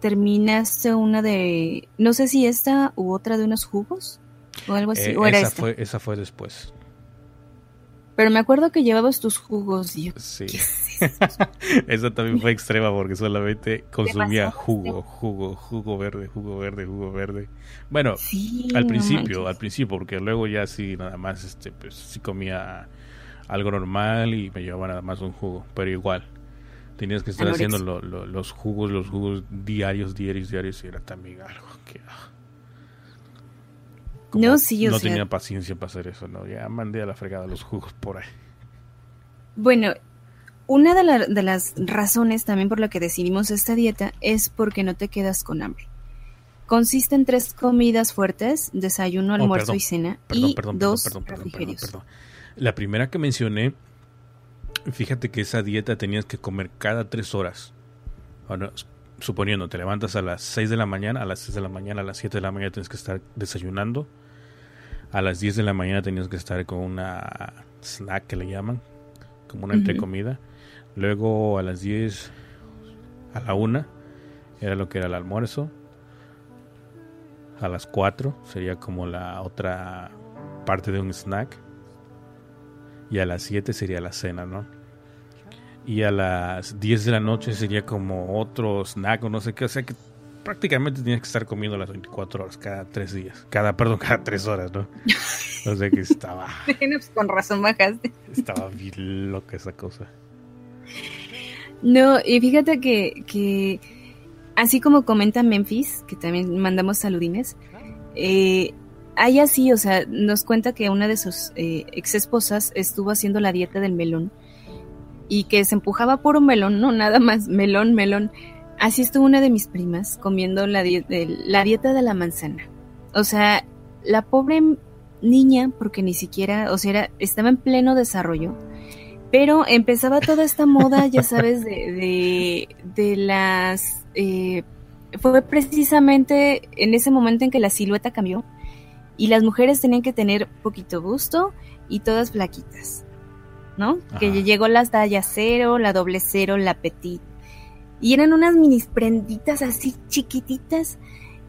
terminaste una de, no sé si esta u otra de unos jugos o algo así. Eh, ¿O era esa, esta? fue, esa fue después. Pero me acuerdo que llevabas tus jugos. Y yo, Sí. ¿qué es *laughs* esto? Esa también fue extrema porque solamente consumía jugo, jugo, jugo verde, jugo verde, jugo verde. Bueno, Sí, al principio, al principio, porque luego ya sí, nada más, este, pues sí comía algo normal y me llevaba nada más un jugo, pero igual. Tenías que estar Anorexia. haciendo lo- lo- los jugos, los jugos diarios, diarios, diarios, y era también algo que... Como No, sí, o no sea- tenía paciencia para hacer eso, ¿no? Ya mandé a la fregada los jugos por ahí. Bueno, una de, la- de las razones también por la que decidimos esta dieta es porque no te quedas con hambre. Consiste en tres comidas fuertes, desayuno, Oh, almuerzo perdón, y cena, Perdón, y perdón, perdón, dos perdón, perdón, perdón, refrigerios. perdón. La primera que mencioné, fíjate que esa dieta tenías que comer cada tres horas. Bueno, suponiendo, te levantas a las 6 de la mañana, a las 6 de la mañana, a las 7 de la mañana tienes que estar desayunando. A las 10 de la mañana tenías que estar con una snack que le llaman, como una entrecomida. Luego a las 10, a la 1, era lo que era el almuerzo. A las 4 sería como la otra parte de un snack. Y a las 7 sería la cena, ¿no? Y a las 10 de la noche sería como otro snack o no sé qué. O sea que prácticamente tienes que estar comiendo las 24 horas cada 3 días. Cada, perdón, *laughs* cada 3 horas, ¿no? O sea que estaba, *laughs* pues con razón bajaste. estaba bien loca esa cosa. No, y fíjate que, que así como comenta Memphis, que también mandamos saludines, eh, hay así, o sea, nos cuenta que una de sus eh, ex esposas estuvo haciendo la dieta del melón y que se empujaba por un melón, no nada más, melón, melón. Así estuvo una de mis primas comiendo la, dieta de la manzana. O sea, la pobre niña, porque ni siquiera, o sea, era- estaba en pleno desarrollo, pero empezaba toda esta moda, ya sabes, de, de, las... eh, fue precisamente en ese momento en que la silueta cambió y las mujeres tenían que tener poquito busto y todas flaquitas, ¿no? Que llegó las tallas cero, la doble cero, la petit. Y eran unas mini prenditas así chiquititas.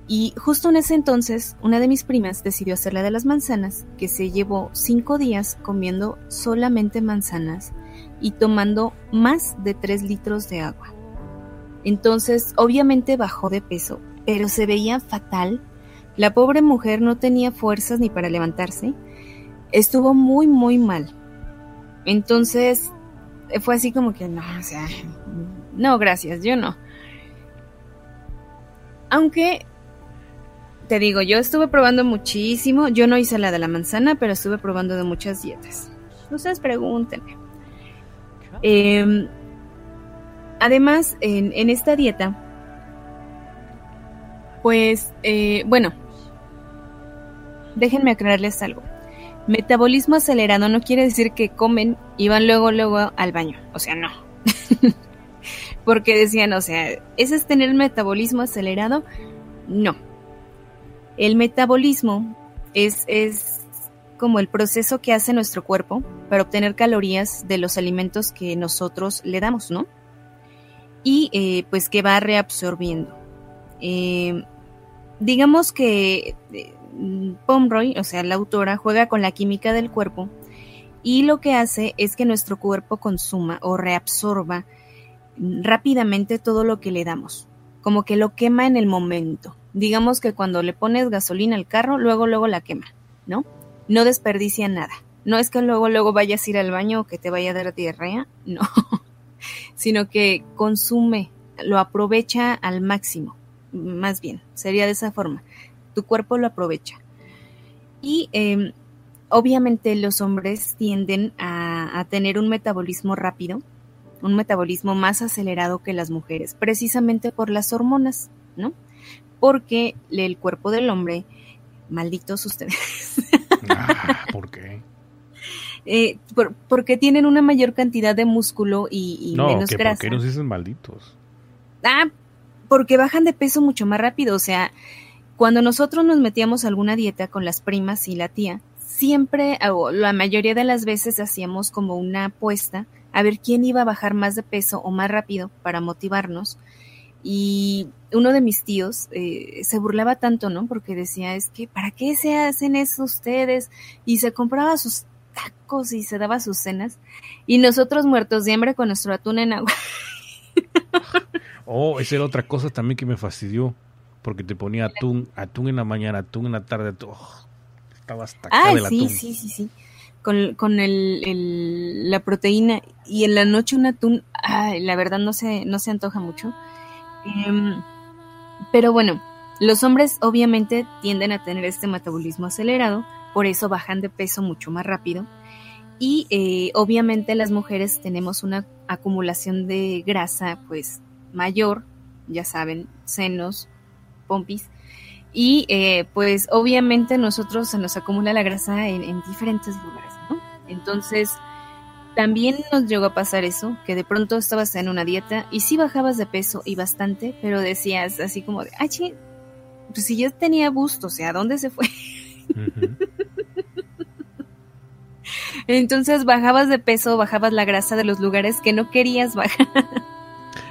Y justo en ese entonces, una de mis primas decidió hacer la de las manzanas, que se llevó cinco días comiendo solamente manzanas y tomando más de tres litros de agua. Entonces, obviamente bajó de peso, pero se veía fatal. La pobre mujer no tenía fuerzas ni para levantarse. Estuvo muy, muy mal. Entonces, eh, fue así como que no, o sea, no, gracias, yo no. Aunque, te digo, yo estuve probando muchísimo. Yo no hice la de la manzana, pero estuve probando de muchas dietas. Ustedes pregúntenme. Eh, además, en, en esta dieta, pues, eh, bueno, déjenme aclararles algo. Metabolismo acelerado no quiere decir que comen y van luego, luego al baño. O sea, no. *laughs* Porque decían, o sea, ¿ese es tener metabolismo acelerado? No. El metabolismo es, es como el proceso que hace nuestro cuerpo para obtener calorías de los alimentos que nosotros le damos, ¿no? Y eh, pues que va reabsorbiendo. Eh, digamos que eh, Pomeroy, o sea, la autora, juega con la química del cuerpo y lo que hace es que nuestro cuerpo consuma o reabsorba rápidamente todo lo que le damos, como que lo quema en el momento. Digamos que cuando le pones gasolina al carro, luego, luego la quema, ¿no? No desperdicia nada. No es que luego, luego vayas a ir al baño o que te vaya a dar diarrea, no, *laughs* sino que consume, lo aprovecha al máximo, más bien, sería de esa forma. Tu cuerpo lo aprovecha. Y eh, obviamente los hombres tienden a, a tener un metabolismo rápido, un metabolismo más acelerado que las mujeres, precisamente por las hormonas, ¿no? Porque el cuerpo del hombre, malditos ustedes, Ah, ¿Por qué? *laughs* eh, por- porque tienen una mayor cantidad de músculo y, y No, menos que ¿por grasa. qué nos dicen malditos? Ah, porque bajan de peso mucho más rápido. O sea, cuando nosotros nos metíamos a alguna dieta con las primas y la tía, siempre, o la mayoría de las veces hacíamos como una apuesta a ver quién iba a bajar más de peso o más rápido para motivarnos. Y uno de mis tíos eh, se burlaba tanto, ¿no? Porque decía, es que, ¿para qué se hacen eso ustedes? Y se compraba sus tacos y se daba sus cenas. Y nosotros muertos de hambre con nuestro atún en agua. *laughs* Oh, esa era otra cosa también que me fastidió. Porque te ponía atún, atún en la mañana, atún en la tarde. atún- oh, estaba hasta acá Ah, del sí, atún. sí, sí, sí. Con, con el, el- la proteína y en la noche un atún, ay, la verdad no se, no se antoja mucho. Em, pero bueno, los hombres obviamente tienden a tener este metabolismo acelerado, por eso bajan de peso mucho más rápido. Y eh, obviamente las mujeres tenemos una acumulación de grasa pues mayor, ya saben, senos, pompis. Y eh, pues obviamente nosotros se nos acumula la grasa en, en diferentes lugares, ¿no? Entonces, también nos llegó a pasar eso, que de pronto estabas en una dieta y sí bajabas de peso y bastante, pero decías así como de, ay, chi, pues si yo tenía busto, o sea, ¿dónde se fue? Entonces bajabas de peso, bajabas la grasa de los lugares que no querías bajar.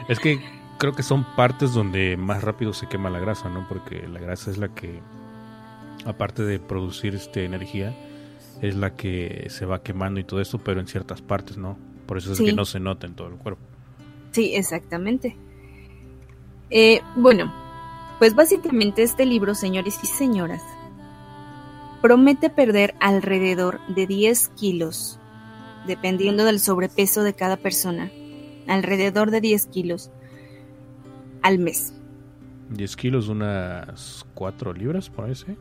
Es que creo que son partes donde más rápido se quema la grasa, ¿no? Porque la grasa es la que, aparte de producir este energía, es la que se va quemando y todo esto, pero en ciertas partes, ¿no? Por eso es Sí. que no se nota en todo el cuerpo. Sí, exactamente. Eh, bueno, pues básicamente este libro, señores y señoras, promete perder alrededor de 10 kilos, dependiendo del sobrepeso de cada persona, alrededor de 10 kilos al mes. 10 kilos, unas 4 libras, por ahí, ¿sí?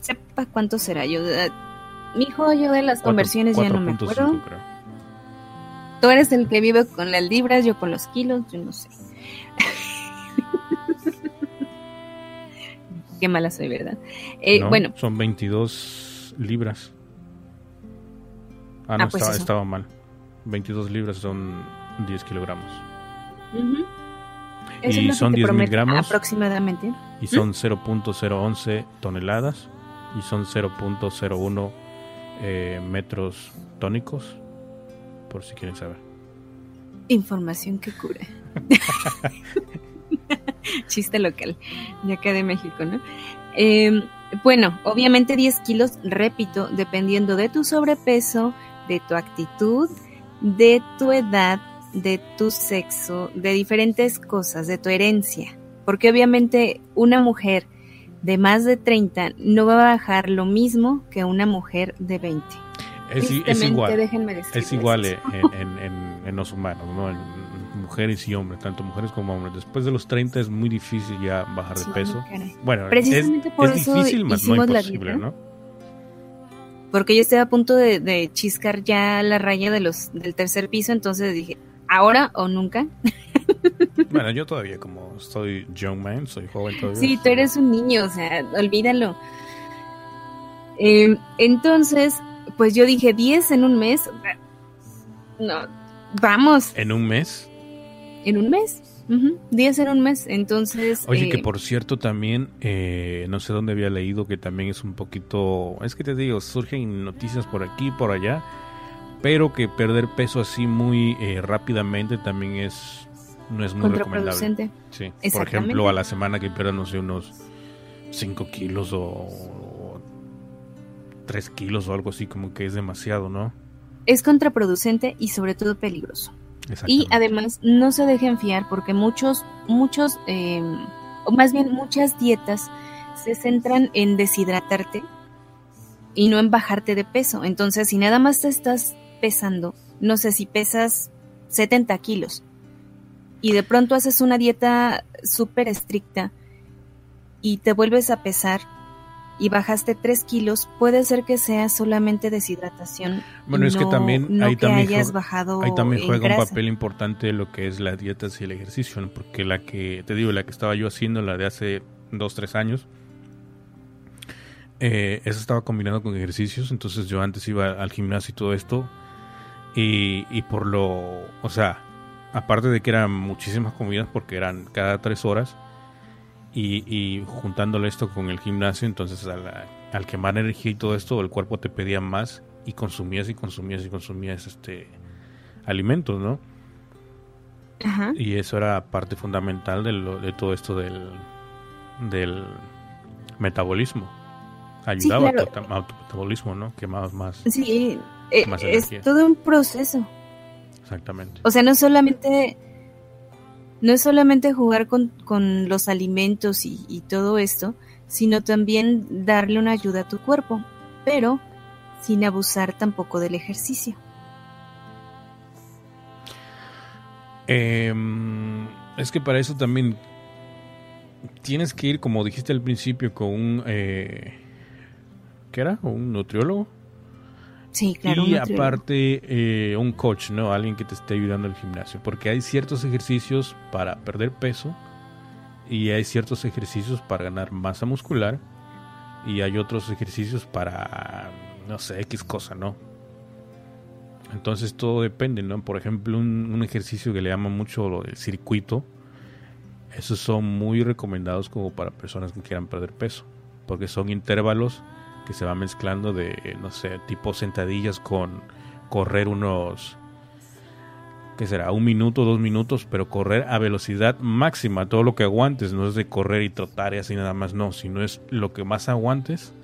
Sepa cuánto será. Yo, eh, mijo, yo de las Cuatro- conversiones ya no me 4.5 acuerdo. creo. Tú eres el que vive con las libras, yo con los kilos, yo no sé. *laughs* Qué mala soy, ¿verdad? Eh, No, Bueno, Son 22 libras. Ah, no, Ah, pues estaba, estaba mal. 22 libras son 10 kilogramos. ujú. Eso Y es son te 10.000 promete gramos. Aproximadamente. Y son 0.011 toneladas. Y son 0.01 eh, metros tónicos. Por si quieren saber. Información que cura. *laughs* Chiste local, de acá de México, ¿no? Eh, bueno, obviamente 10 kilos, repito, dependiendo de tu sobrepeso, de tu actitud, de tu edad, de tu sexo, de diferentes cosas, de tu herencia. Porque obviamente una mujer de más de 30 no va a bajar lo mismo que una mujer de 20. Es, igual. Es igual en, en- en- en los humanos, ¿no? En mujeres y hombres, tanto mujeres como hombres. Después de los 30 es muy difícil ya bajar de Sí, peso. caray. Bueno, es, Precisamente por es eso difícil, más no imposible. ¿no? porque yo estaba a punto de, de chiscar ya la raya de los del tercer piso, entonces dije, ahora o nunca. Bueno, yo todavía como soy young man, soy joven todavía. Sí, tú eres un niño, o sea, olvídalo. Eh, entonces, pues yo dije 10 en un mes. No, vamos, En un mes. en un mes. Ujú, 10 en un mes, entonces... Oye, que eh, por cierto también, eh, no sé dónde había leído que también es un poquito, es que te digo, surgen noticias por aquí, por allá, pero que perder peso así muy eh, rápidamente también es, no es muy recomendable. contraproducente. Sí. Por ejemplo, a la semana que pierdan, no sé, unos 5 kilos o 3 kilos o algo así, como que es demasiado, ¿no? Es contraproducente y sobre todo peligroso. Y además no se dejen fiar porque muchos, muchos, eh, o más bien muchas dietas se centran en deshidratarte y no en bajarte de peso. Entonces, si nada más te estás pesando, no sé si pesas 70 kilos y de pronto haces una dieta súper estricta y te vuelves a pesar y bajaste 3 kilos, puede ser que sea solamente deshidratación. Bueno, y es que no- también no ahí que también hayas jue- bajado Ahí también juega un papel importante lo que es la dieta y el ejercicio, ¿no? porque la que, te digo, la que estaba yo haciendo, la de hace dos, tres años, eh, esa estaba combinando con ejercicios, entonces yo antes iba al gimnasio y todo esto, y, y por lo, o sea, aparte de que eran muchísimas comidas, porque eran cada tres horas, y, y juntándole esto con el gimnasio, entonces al, al quemar energía y todo esto, el cuerpo te pedía más y consumías y consumías y consumías este alimentos, ¿no? Ajá. Y eso era parte fundamental de, lo- de todo esto del, del metabolismo. Ayudaba claro. a tu, a tu metabolismo, ¿no? Quemabas más. Sí, eh, es todo un proceso. Exactamente. O sea, no solamente no es solamente jugar con, con los alimentos y, y todo esto, sino también darle una ayuda a tu cuerpo, pero sin abusar tampoco del ejercicio. Em, es que para eso también tienes que ir, como dijiste al principio, con un... Eh, ¿Qué era? ¿Un nutriólogo? Sí, claro. y aparte eh, un coach, ¿no? Alguien que te esté ayudando al gimnasio. Porque hay ciertos ejercicios para perder peso y hay ciertos ejercicios para ganar masa muscular y hay otros ejercicios para, no sé, X cosa, ¿no? Entonces todo depende, ¿no? Por ejemplo, un, un ejercicio que le llama mucho lo del circuito, esos son muy recomendados como para personas que quieran perder peso, porque son intervalos que se van mezclando de, no sé, tipo sentadillas con correr unos, ¿qué será? Un minuto, dos minutos, pero correr a velocidad máxima, todo lo que aguantes, no es de correr y trotar y así nada más, no, sino es lo que más aguantes,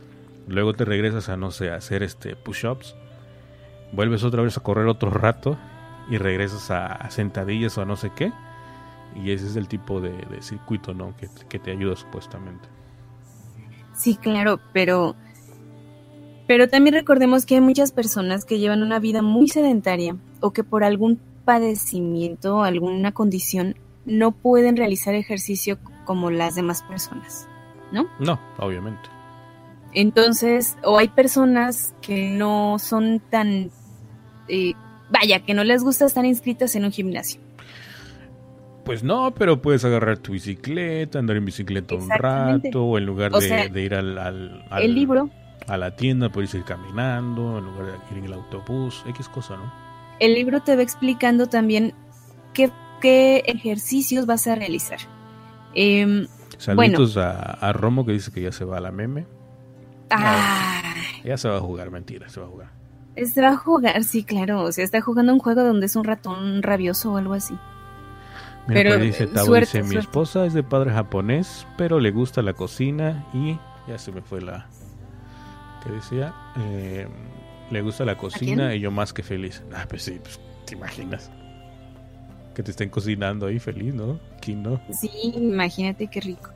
luego te regresas a, no sé, a hacer este push-ups, vuelves otra vez a correr otro rato y regresas a, a sentadillas o a no sé qué, y ese es el tipo de, de circuito, ¿no? Que, que te ayuda supuestamente. Sí, claro, pero pero también recordemos que hay muchas personas que llevan una vida muy sedentaria o que por algún padecimiento, alguna condición, no pueden realizar ejercicio como las demás personas, ¿no? No, obviamente. Entonces, o hay personas que no son tan, eh, vaya, que no les gusta estar inscritas en un gimnasio. Pues no, pero puedes agarrar tu bicicleta, andar en bicicleta un rato, o en lugar O de, sea, de ir al, al- al- El libro, a la tienda, puedes ir caminando, en lugar de ir en el autobús, X cosa, ¿no? el libro te va explicando también qué, qué ejercicios vas a realizar. Em, Saludos a, a Romo que dice que ya se va a la meme. ah, Ya se va a jugar, mentira, se va a jugar. se va a jugar, sí, claro. O sea, está jugando un juego donde es un ratón rabioso o algo así. Mira, Pero, pues dice eh, Tavo, suerte, dice, mi esposa es de padre japonés, pero le gusta la cocina y ya se me fue la... ¿Qué decía? Eh, le gusta la cocina y yo más que feliz. *laughs* Ah, pues sí, pues, te imaginas. Que te estén cocinando ahí feliz, ¿no? ¿Quién no? Sí, imagínate qué rico.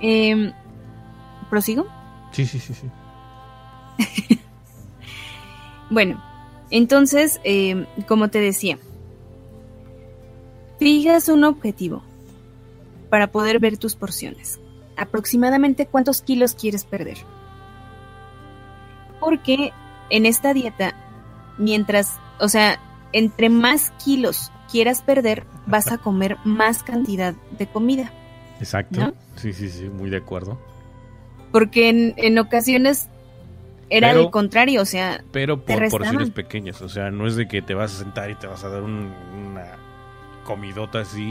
Em, ¿Prosigo? Sí, sí, sí, sí. *laughs* Bueno, entonces, em, como te decía, fijas un objetivo para poder ver tus porciones. Aproximadamente cuántos kilos quieres perder. Porque en esta dieta, mientras, o sea, entre más kilos quieras perder, vas a comer más cantidad de comida. Exacto. ¿No? Sí, sí, sí, muy de acuerdo. Porque en, en ocasiones era el contrario, o sea, Pero por porciones pequeñas. O sea, no es de que te vas a sentar y te vas a dar un- una comidota así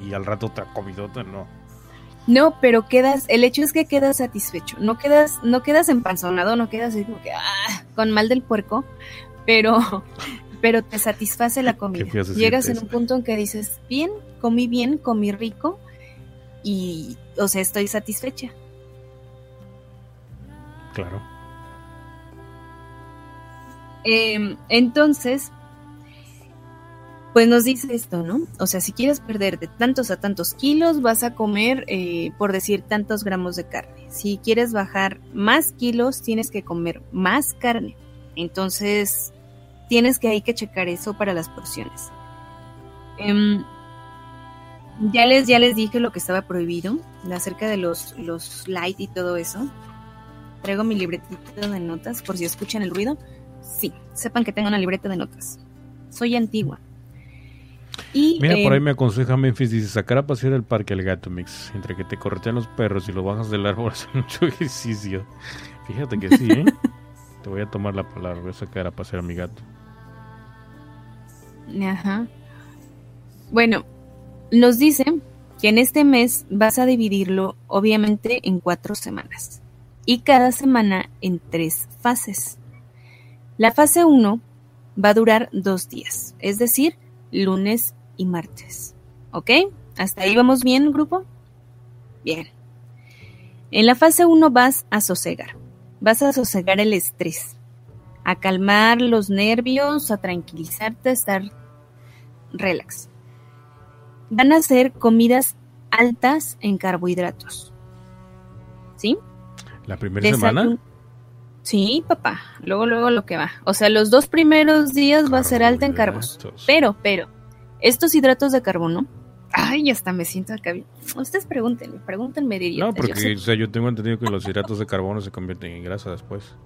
y, y al rato otra comidota, no. No, pero quedas, el hecho es que quedas satisfecho, no quedas, no quedas empanzonado, no quedas así como que ah, con mal del puerco, pero, *laughs* pero te satisface la *laughs* comida. Llegas en un punto en que dices, bien, comí bien, comí rico, y, o sea, estoy satisfecha. Claro. Eh, entonces, pues nos dice esto, ¿no? O sea, si quieres perder de tantos a tantos kilos, vas a comer, eh, por decir, tantos gramos de carne. Si quieres bajar más kilos, tienes que comer más carne. Entonces, tienes que hay que checar eso para las porciones. Em, ya les, ya les dije lo que estaba prohibido, acerca de los, los light y todo eso. Traigo mi libretito de notas, por si escuchan el ruido. Sí, sepan que tengo una libreta de notas. Soy antigua. Y, Mira, por ahí me aconseja Memphis, dice, sacar a pasear el parque al gato mix. Entre que te corretean los perros y lo bajas del árbol, *laughs* hace mucho ejercicio. Fíjate que sí, ¿eh? *laughs* te voy a tomar la palabra, voy a sacar a pasear a mi gato. Ajá. Bueno, nos dice que en este mes vas a dividirlo obviamente en cuatro semanas y cada semana en tres fases. La fase 1 va a durar dos días, es decir, lunes y martes. ¿Ok? ¿Hasta ahí vamos bien, grupo? Bien. En la fase 1 vas a sosegar. Vas a sosegar el estrés, a calmar los nervios, a tranquilizarte, a estar relax. Van a ser comidas altas en carbohidratos. ¿Sí? ¿La primera Desayun- semana? Sí, papá. Luego, luego lo que va. O sea, los dos primeros días va a ser alta en carbos. Carbohidratos. Pero, pero, estos hidratos de carbono. Ay, hasta me siento acá bien. Ustedes pregúntenme, pregúntenme, diría. No, Yo porque sé- o sea, yo tengo entendido que los hidratos de carbono se convierten en grasa después.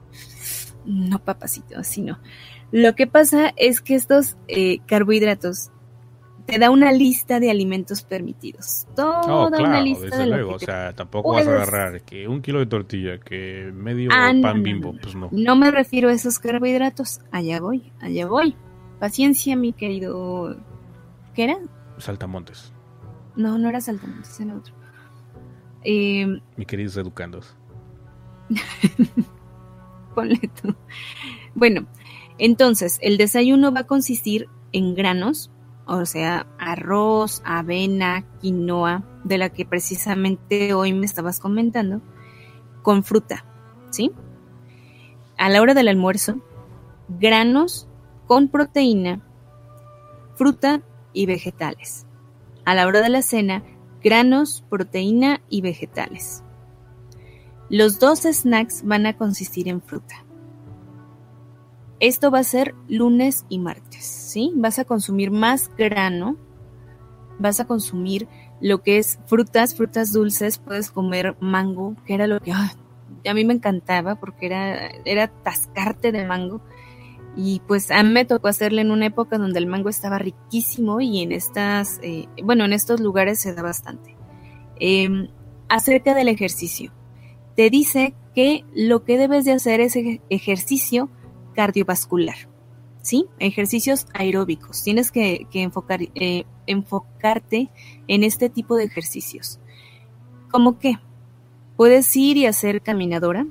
No, papacito, así no. Lo que pasa es que estos eh, carbohidratos te da una lista de alimentos permitidos. Toda Oh, una lista desde de luego. que O sea, tampoco vas a agarrar que un kilo de tortilla, que medio Ah, pan no, bimbo. no. Pues no. No me refiero a esos carbohidratos. Allá voy, allá voy. Paciencia, mi querido. ¿Qué era? Saltamontes, No, no era saltamontes, era otro. Eh, mis queridos educandos. *laughs* ponle tú. Bueno, entonces, el desayuno va a consistir en granos, o sea, arroz, avena, quinoa, de la que precisamente hoy me estabas comentando, con fruta, ¿sí? A la hora del almuerzo, granos con proteína, fruta y vegetales. A la hora de la cena, granos, proteína y vegetales. Los dos snacks van a consistir en fruta. Esto va a ser lunes y martes, ¿sí? Vas a consumir más grano, vas a consumir lo que es frutas, frutas dulces, puedes comer mango, que era lo que ay, a mí me encantaba porque era, era tascarte de mango. Y pues a mí me tocó hacerle en una época donde el mango estaba riquísimo y en estas, eh, bueno, en estos lugares se da bastante. Eh, acerca del ejercicio te dice que lo que debes de hacer es ej- ejercicio cardiovascular, ¿sí? Ejercicios aeróbicos. Tienes que, que enfocar, eh, enfocarte en este tipo de ejercicios. ¿Cómo qué? Puedes ir y hacer caminadora,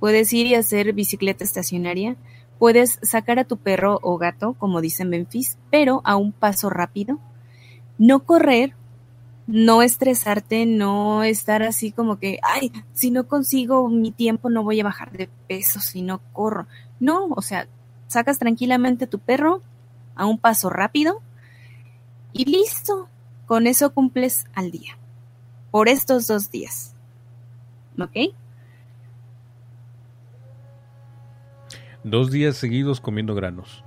puedes ir y hacer bicicleta estacionaria, puedes sacar a tu perro o gato, como dice Memphis, pero a un paso rápido. No correr, no estresarte, no estar así como que, ay, si no consigo mi tiempo no voy a bajar de peso si no corro. No, o sea, sacas tranquilamente tu perro a un paso rápido y listo. Con eso cumples al día. Por estos dos días. ¿Ok? Dos días seguidos comiendo granos.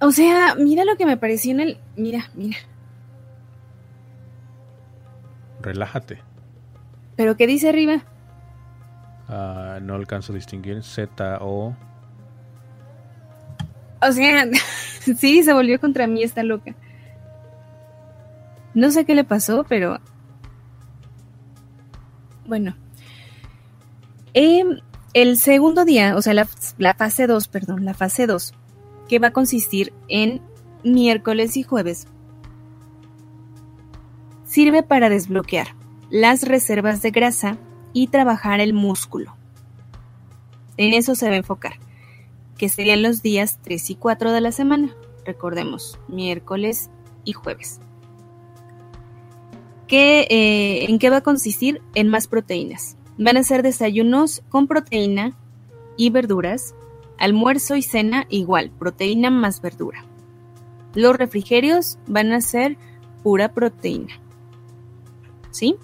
O sea, mira lo que me pareció en el... Mira, mira. Relájate. ¿Pero qué dice arriba? Ah, no alcanzo a distinguir. Z o O sea, *laughs* sí, se volvió contra mí esta loca. No sé qué le pasó, pero... Bueno. Em, el segundo día, o sea, la, fase 2, perdón, la fase 2, que va a consistir en miércoles y jueves, sirve para desbloquear las reservas de grasa y trabajar el músculo. En eso se va a enfocar que serían los días 3 y 4 de la semana. Recordemos, miércoles y jueves. ¿Qué, eh, ¿En qué va a consistir? En más proteínas. Van a ser desayunos con proteína y verduras, almuerzo y cena igual, proteína más verdura. Los refrigerios van a ser pura proteína. ¿Sí?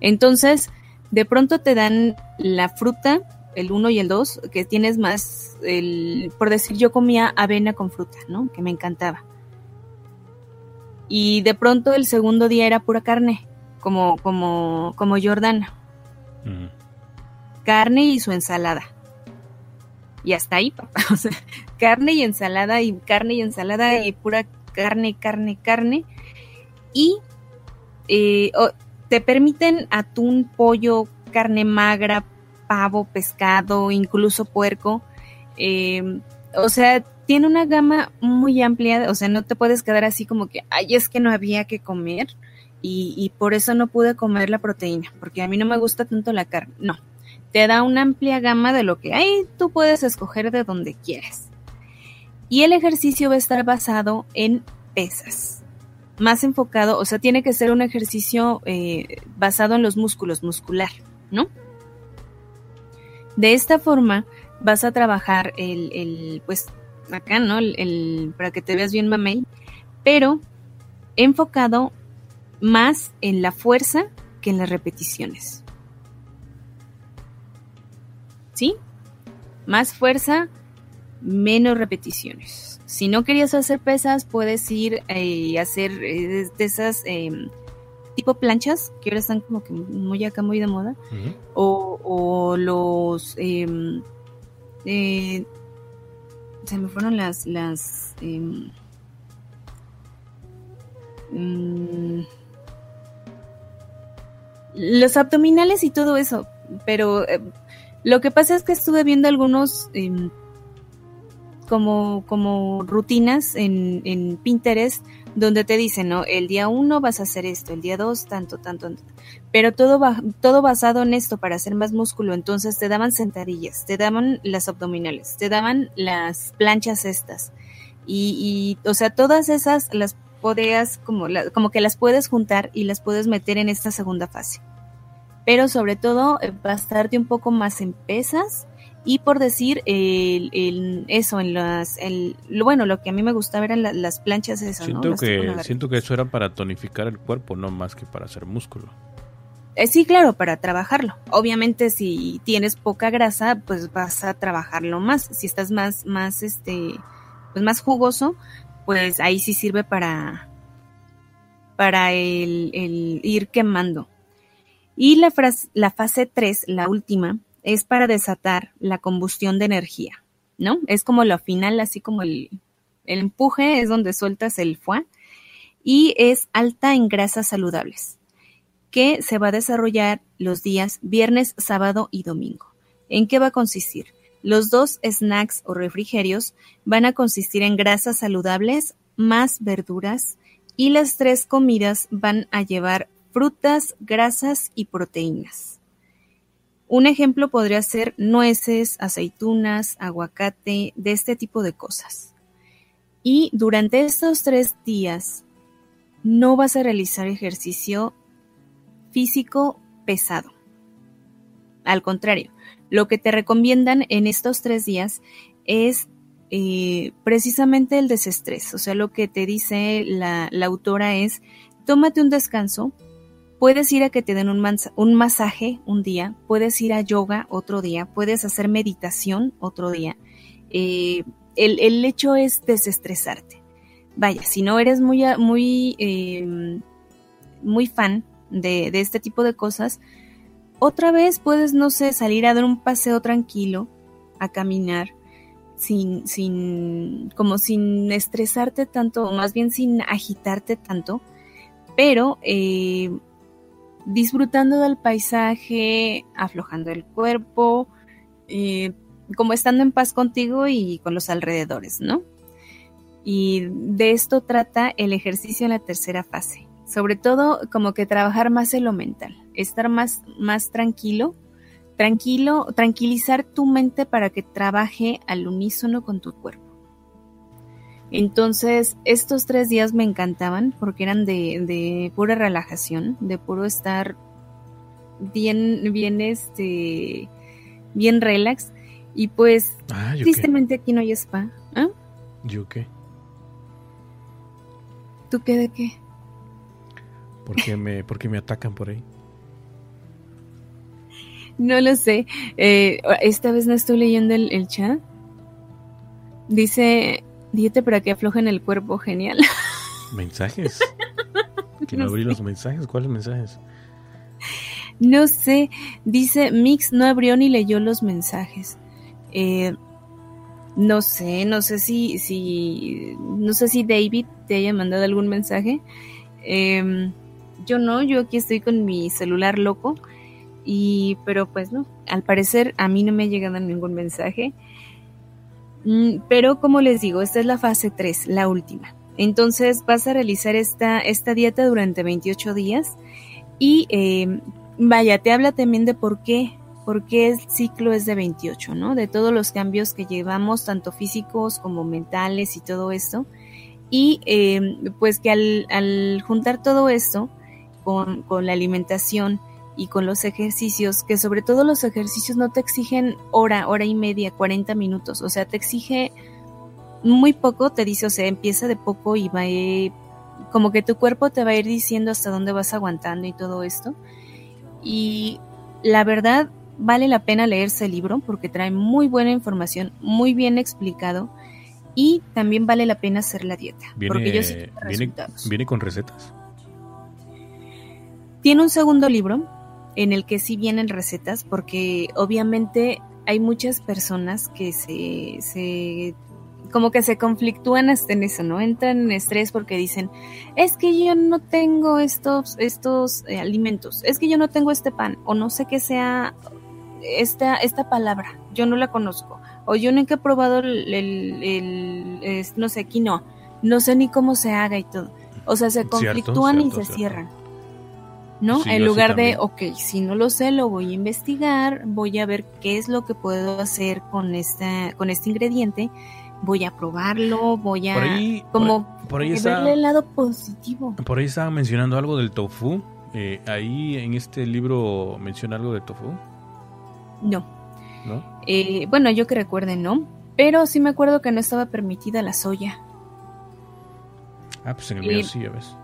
Entonces, de pronto te dan la fruta, el 1 y el 2, que tienes más, el, por decir, yo comía avena con fruta, ¿no? Que me encantaba. Y de pronto el segundo día era pura carne, como, como, como Jordana. Mm. Carne y su ensalada. Y hasta ahí, papá. *laughs* O sea, carne y ensalada y carne y ensalada y pura carne, carne, carne. Y eh, te permiten atún, pollo, carne magra, pavo, pescado, incluso puerco. Eh, o sea, tiene una gama muy amplia, o sea, no te puedes quedar así como que, ay, es que no había que comer y, y por eso no pude comer la proteína, porque a mí no me gusta tanto la carne. No, te da una amplia gama de lo que hay, tú puedes escoger de donde quieras. Y el ejercicio va a estar basado en pesas, más enfocado, o sea, tiene que ser un ejercicio eh, basado en los músculos, muscular, ¿no? De esta forma vas a trabajar el, el pues acá, ¿no? El, para que te veas bien mamey, pero enfocado más en la fuerza que en las repeticiones. ¿Sí? Más fuerza, menos repeticiones. Si no querías hacer pesas, puedes ir eh, y hacer eh, de esas eh, tipo planchas que ahora están como que muy acá, muy de moda o, o los em, eh, se me fueron las las em, mm, los abdominales y todo eso pero eh, lo que pasa es que estuve viendo algunos em, como como rutinas en, en Pinterest donde te dicen no el día uno vas a hacer esto el día dos tanto tanto, tanto pero todo, todo basado en esto para hacer más músculo. Entonces te daban sentadillas, te daban las abdominales, te daban las planchas estas. Y, o sea, todas esas las podías, como, como que las puedes juntar y las puedes meter en esta segunda fase. Pero sobre todo, eh, bastarte un poco más en pesas y por decir el, el- eso, en las, el, lo- bueno, lo que a mí me gustaba eran la- las planchas esas, ¿no? Siento, que, siento que eso era para tonificar el cuerpo, no más que para hacer músculo. Eh, sí, claro, para trabajarlo. Obviamente, si tienes poca grasa, pues vas a trabajarlo más. Si estás más, más, este, pues más jugoso, pues ahí sí sirve para, para el, el ir quemando. Y la, la fase 3, la última, es para desatar la combustión de energía, ¿no? Es como lo final, así como el, el empuje, es donde sueltas el foie. Y es alta en grasas saludables que se va a desarrollar los días viernes, sábado y domingo. ¿En qué va a consistir? Los dos snacks o refrigerios van a consistir en grasas saludables más verduras y las tres comidas van a llevar frutas, grasas y proteínas. Un ejemplo podría ser nueces, aceitunas, aguacate, de este tipo de cosas. Y durante estos tres días no vas a realizar ejercicio físico pesado. Al contrario, lo que te recomiendan en estos tres días es eh, precisamente el desestrés. O sea, lo que te dice la, la autora es, tómate un descanso, puedes ir a que te den un, un masaje un día, puedes ir a yoga otro día, puedes hacer meditación otro día. Eh, el, el hecho es desestresarte. Vaya, si no eres muy, muy, eh, muy fan de, de este tipo de cosas, otra vez puedes, no sé, salir a dar un paseo tranquilo, a caminar, sin, sin, como sin estresarte tanto, o más bien sin agitarte tanto, pero eh, disfrutando del paisaje, aflojando el cuerpo, eh, como estando en paz contigo y con los alrededores, ¿no? Y de esto trata el ejercicio en la tercera fase. Sobre todo como que trabajar más en lo mental, estar más, más tranquilo, tranquilo, tranquilizar tu mente para que trabaje al unísono con tu cuerpo. Entonces, estos tres días me encantaban porque eran de, de pura relajación, de puro estar bien, bien, este, bien relax. Y pues, Ah, tristemente aquí no hay spa. ¿Ah? ¿Yo qué? ¿Tú qué de qué? ¿Por qué me, *laughs* por qué me atacan por ahí? No lo sé. Eh, esta vez no estoy leyendo el, el chat. Dice, diete para que aflojen el cuerpo, genial. *laughs* ¿Mensajes? Que no No abrí sé. los mensajes. ¿Cuáles mensajes? No sé, dice Mix no abrió ni leyó los mensajes. Eh, no sé, no sé si, si, no sé si David te haya mandado algún mensaje. Eh, yo no, yo aquí estoy con mi celular loco. Y, pero pues no, al parecer a mí no me ha llegado ningún mensaje. Mm, Pero como les digo, esta es la fase 3, la última. Entonces vas a realizar esta, esta dieta durante 28 días y eh, vaya, te habla también de por qué, por qué el ciclo es de 28, ¿no? De todos los cambios que llevamos, tanto físicos como mentales y todo esto. Y eh, pues que al, al juntar todo esto con, con la alimentación y con los ejercicios, que sobre todo los ejercicios no te exigen hora, hora y media, 40 minutos, o sea, te exige muy poco, te dice, o sea, empieza de poco y va a ir, como que tu cuerpo te va a ir diciendo hasta dónde vas aguantando y todo esto. Y la verdad, vale la pena leerse el libro porque trae muy buena información, muy bien explicado y también vale la pena hacer la dieta. porque yo sí Viene, viene con recetas. Tiene un segundo libro en el que sí vienen recetas porque obviamente hay muchas personas que se, se como que se conflictúan hasta en eso, ¿no? Entran en estrés porque dicen, es que yo no tengo estos, estos eh, alimentos, es que yo no tengo este pan, o no sé qué sea esta, esta palabra, yo no la conozco, o yo nunca he probado el, el- el- es- no sé, quinoa, no sé ni cómo se haga y todo. O sea, se Cierto, conflictúan y se cierto. cierran. ¿No? Sí, en lugar de, ok, si no lo sé, lo voy a investigar, voy a ver qué es lo que puedo hacer con esta, con este ingrediente, voy a probarlo, voy a Por ahí, como por, por ahí que está, verle el lado positivo. por ahí estaba mencionando algo del tofu. Eh, ahí en este libro menciona algo de tofu, No. ¿no? Eh, bueno, yo que recuerde, no. Pero sí me acuerdo que no estaba permitida la soya. Ah, pues en el mío sí, ya ves.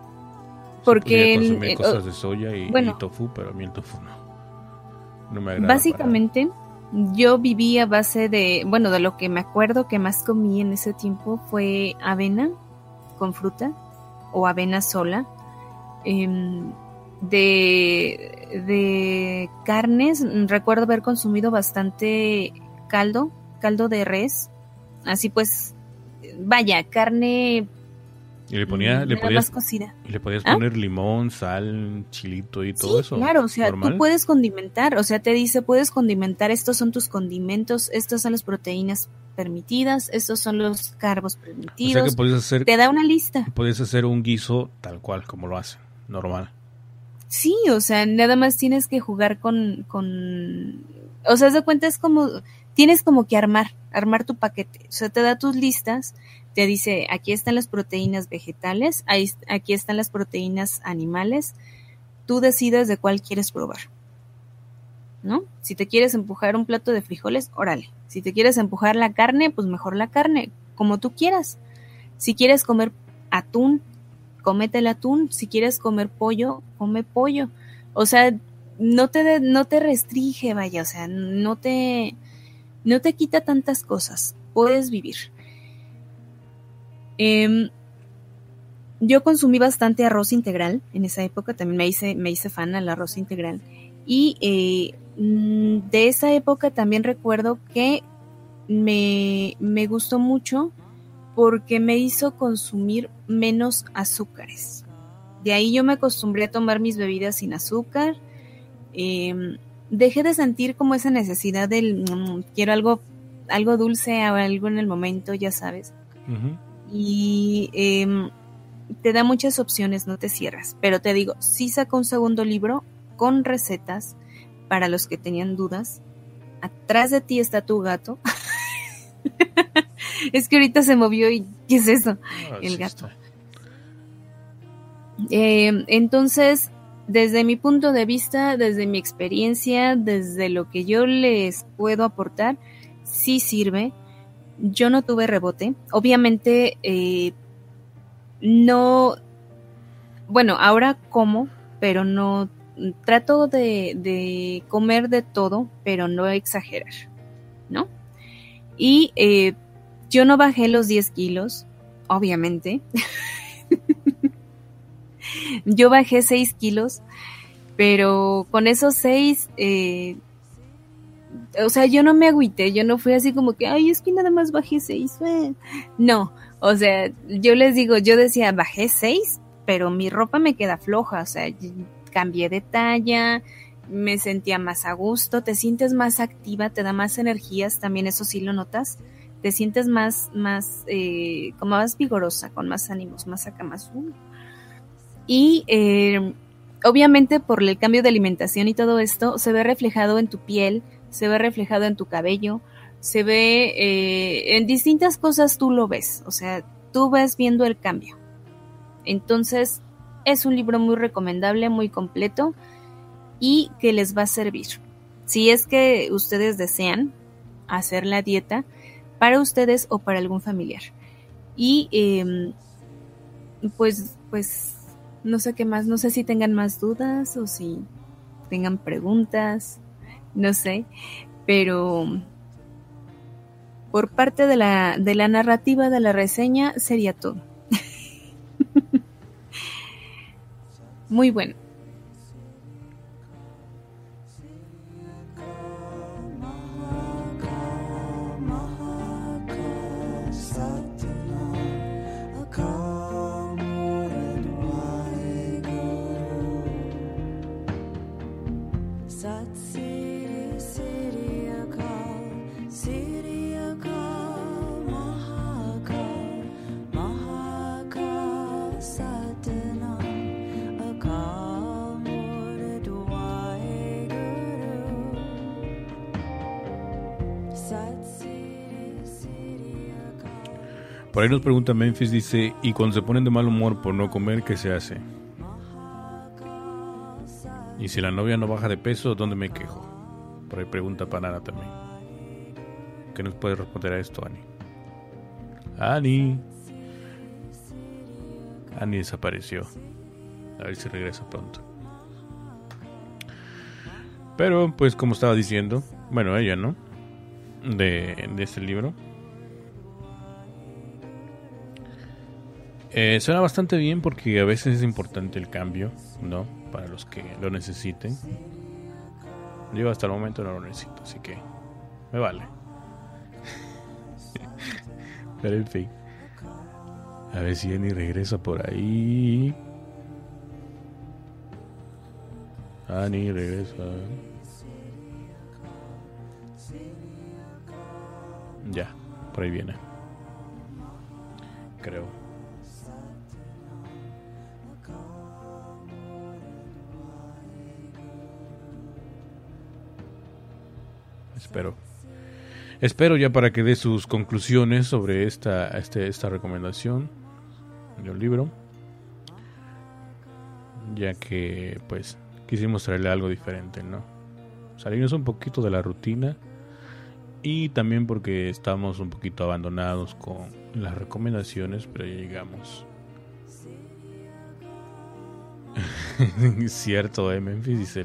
Porque, consumir eh, cosas de soya y, bueno. y tofu, pero a mí el tofu no. No me agrada. Básicamente, yo viví a base de, bueno, de lo que me acuerdo que más comí en ese tiempo fue avena con fruta o avena sola. Em, de, de carnes, recuerdo haber consumido bastante caldo, caldo de res. Así pues, vaya, carne Y le, ponía, le, podías, más cocida. y le podías ¿Ah? poner limón, sal, chilito y todo Sí, eso. claro, o sea, normal. tú puedes condimentar, o sea, te dice, puedes condimentar, estos son tus condimentos, estas son las proteínas permitidas, estos son los carbos O permitidos. sea que podías hacer, Te da una lista. podías hacer un guiso tal cual como lo hacen, normal. Sí, o sea, nada más tienes que jugar con, con, o sea, de cuenta es como, tienes como que armar, armar tu paquete, o sea, te da tus listas, te dice, aquí están las proteínas vegetales, ahí, aquí están las proteínas animales, tú decides de cuál quieres probar, ¿no? Si te quieres empujar un plato de frijoles, órale, si te quieres empujar la carne, pues mejor la carne, como tú quieras. Si quieres comer atún, cómete el atún. Si quieres comer pollo, come pollo. O sea, no te, de- no te restringe, vaya, o sea, no te, no te quita tantas cosas. Puedes vivir. Em, yo consumí bastante arroz integral en esa época, también me hice, me hice fan al arroz integral. Y eh, de esa época también recuerdo que me, me gustó mucho porque me hizo consumir menos azúcares. De ahí yo me acostumbré a tomar mis bebidas sin azúcar. Eh, dejé de sentir como esa necesidad del mm, quiero algo, algo dulce o algo en el momento, ya sabes. Ujú. Y eh, te da muchas opciones, no te cierras. Pero te digo, sí sacó un segundo libro con recetas para los que tenían dudas. Atrás de ti está tu gato. *laughs* es que ahorita se movió y ¿qué es eso? Ah, El sí gato. Eh, entonces, desde mi punto de vista, desde mi experiencia, desde lo que yo les puedo aportar, sí sirve. Yo no tuve rebote. Obviamente, eh, no. Bueno, ahora como, pero no. Trato de, de comer de todo, pero no exagerar, ¿no? Y eh, yo no bajé los 10 kilos, obviamente. *laughs* Yo bajé 6 kilos, pero con esos 6, eh, o sea, yo no me agüité, yo no fui así como que, ay, es que nada más bajé 6. No, o sea, yo les digo, yo decía, bajé 6, pero mi ropa me queda floja, o sea, cambié de talla, me sentía más a gusto, te sientes más activa, te da más energías, también eso sí lo notas, te sientes más, más, eh, como más vigorosa, con más ánimos, más acá, más... uh. Y eh, obviamente por el cambio de alimentación y todo esto, se ve reflejado en tu piel, se ve reflejado en tu cabello, se ve eh, en distintas cosas tú lo ves, o sea, tú ves viendo el cambio. Entonces, es un libro muy recomendable, muy completo y que les va a servir. Si es que ustedes desean hacer la dieta para ustedes o para algún familiar. Y eh, pues, pues, no sé qué más, no sé si tengan más dudas o si tengan preguntas, no sé, pero por parte de la, de la narrativa de la reseña sería todo. *laughs* Muy bueno. Por ahí nos pregunta Memphis, dice, y cuando se ponen de mal humor por no comer, ¿qué se hace? Y si la novia no baja de peso, ¿dónde me quejo? Por ahí pregunta Panara también. ¿Qué nos puede responder a esto, Ani? Ani. Ani desapareció. A ver si regresa pronto. Pero, pues como estaba diciendo, bueno, ella, ¿no? De, de este libro. Eh, suena bastante bien porque a veces es importante el cambio, ¿no? Para los que lo necesiten. Yo hasta el momento no lo necesito, así que me vale. *laughs* Pero en fin. A ver si Annie regresa por ahí. Annie regresa. Ya, por ahí viene. Creo. Espero. Espero ya para que dé sus conclusiones sobre esta, este, esta recomendación del libro. Ya que pues quisimos traerle algo diferente, ¿no? Salirnos un poquito de la rutina. Y también porque estamos un poquito abandonados con las recomendaciones, pero ya llegamos. *laughs* Cierto, eh, Memphis dice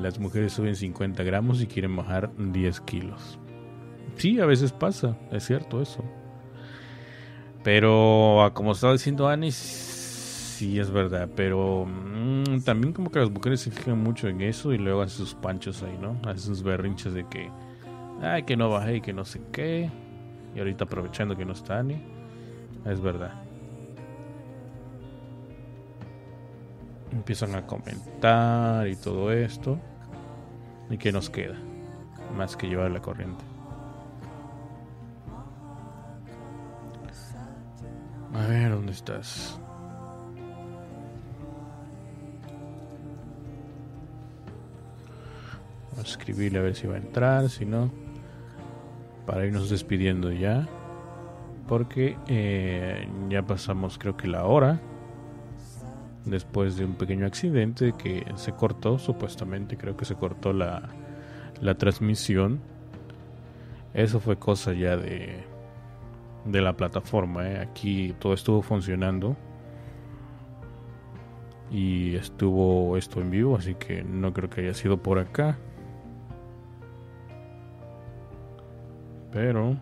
las mujeres suben 50 gramos y quieren bajar 10 kilos. Sí, a veces pasa, es cierto eso. Pero ah, como estaba diciendo Anis, sí es verdad. Pero mm, también como que las mujeres se fijan mucho en eso y luego hacen sus panchos ahí, ¿no? Hacen sus berrinches de que, ay, que no bajé y que no sé qué. Y ahorita aprovechando que no está Ani. Es verdad. Empiezan a comentar y todo esto. ¿Y qué nos queda? Más que llevar la corriente. A ver, ¿dónde estás? A escribirle a ver si va a entrar, si no. Para irnos despidiendo ya. porque eh, ya pasamos creo que la hora después de un pequeño accidente que se cortó supuestamente creo que se cortó la, la transmisión. Eso fue cosa ya de de la plataforma ¿eh? aquí todo estuvo funcionando. Y estuvo esto en vivo así que no creo que haya sido por acá. Pero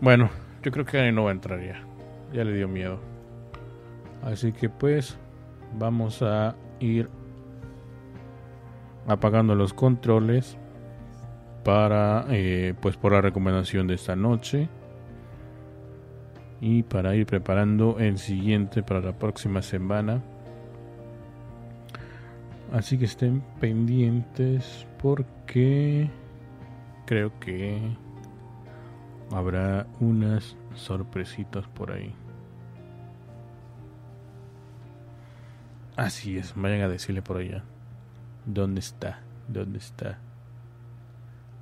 bueno yo creo que no va a entrar ya. Ya le dio miedo así que pues vamos a ir apagando los controles para eh, pues por la recomendación de esta noche. Y para ir preparando el siguiente para la próxima semana. Así que estén pendientes porque creo que habrá unas sorpresitas por ahí así es vayan a decirle por allá dónde está dónde está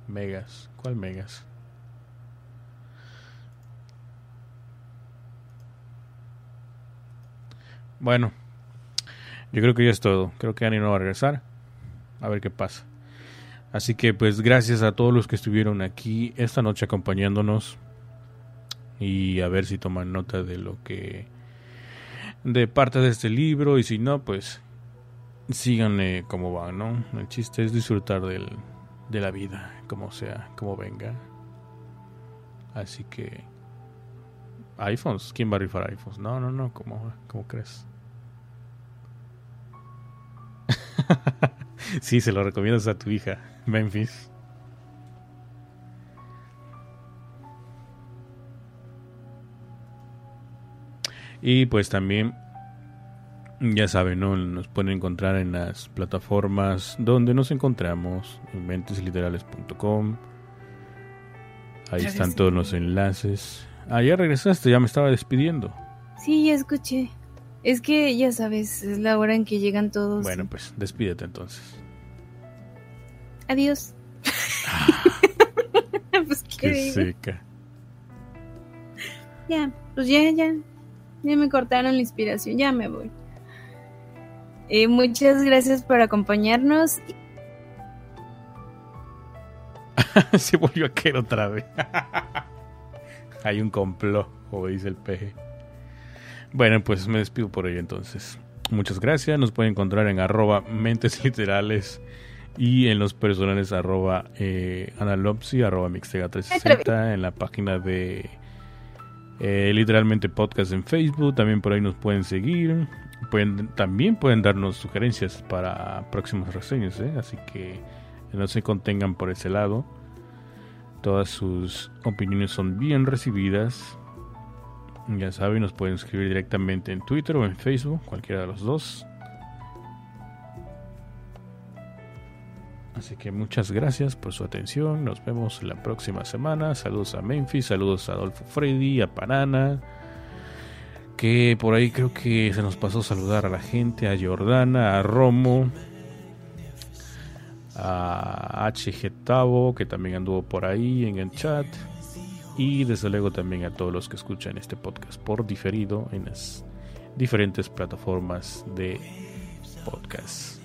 Megas. ¿Cuál Megas? Bueno, yo creo que ya es todo. Creo que Ani no va a regresar. A ver qué pasa. Así que pues gracias a todos los que estuvieron aquí esta noche acompañándonos. Y a ver si toman nota de lo que... De parte de este libro. Y si no, pues síganle como van, ¿no? El chiste es disfrutar del, de la vida, como sea, como venga. Así que iPhones, ¿quién va a rifar iPhones? No, no, no, ¿cómo, cómo crees? *laughs* sí, se lo recomiendas a tu hija, Memphis. Y pues también ya saben, ¿no? Nos pueden encontrar en las plataformas donde nos encontramos, en mentesliterales.com. Ahí están todos los enlaces. Ah, ya regresaste, ya me estaba despidiendo. Sí, ya escuché. Es que ya sabes, es la hora en que llegan todos. Bueno, pues despídete entonces. Adiós. *laughs* *laughs* pues qué Qué seca. Ya, pues ya, ya. Ya me cortaron la inspiración, ya me voy. Eh, muchas gracias por acompañarnos. *laughs* Se volvió a querer otra vez. *laughs* Hay un complot, como dice el peje. Bueno, pues me despido por hoy entonces. Muchas gracias. Nos pueden encontrar en arroba mentes literales y en los personales arroba eh, analopsi, arroba mixtega360 en la página de eh, literalmente podcast en Facebook. También por ahí nos pueden seguir. Pueden, también pueden darnos sugerencias para próximas reseñas, ¿eh? así que no se contengan por ese lado. Todas sus opiniones son bien recibidas. Ya saben, nos pueden escribir directamente en Twitter o en Facebook, cualquiera de los dos. Así que muchas gracias por su atención. Nos vemos la próxima semana. Saludos a Memphis, saludos a Adolfo Freddy, a Panana. Que por ahí creo que se nos pasó saludar a la gente, a Jordana, a Romo, a HG Tavo, que también anduvo por ahí en el chat. Y desde luego también a todos los que escuchan este podcast por diferido en las diferentes plataformas de podcast.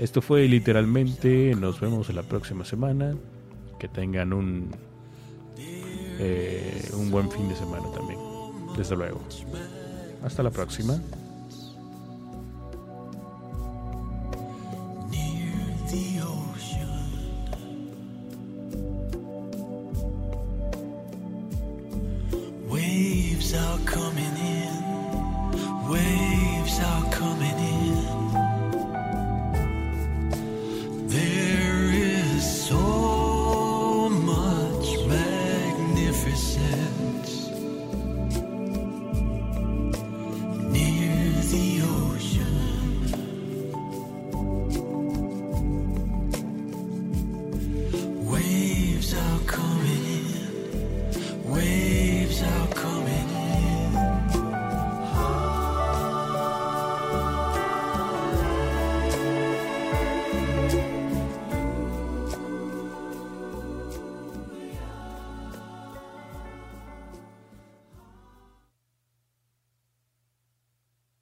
Esto fue literalmente. Nos vemos la próxima semana. Que tengan un, eh, un buen fin de semana también. Desde luego. Hasta la próxima. Waves are coming in, waves are coming in. There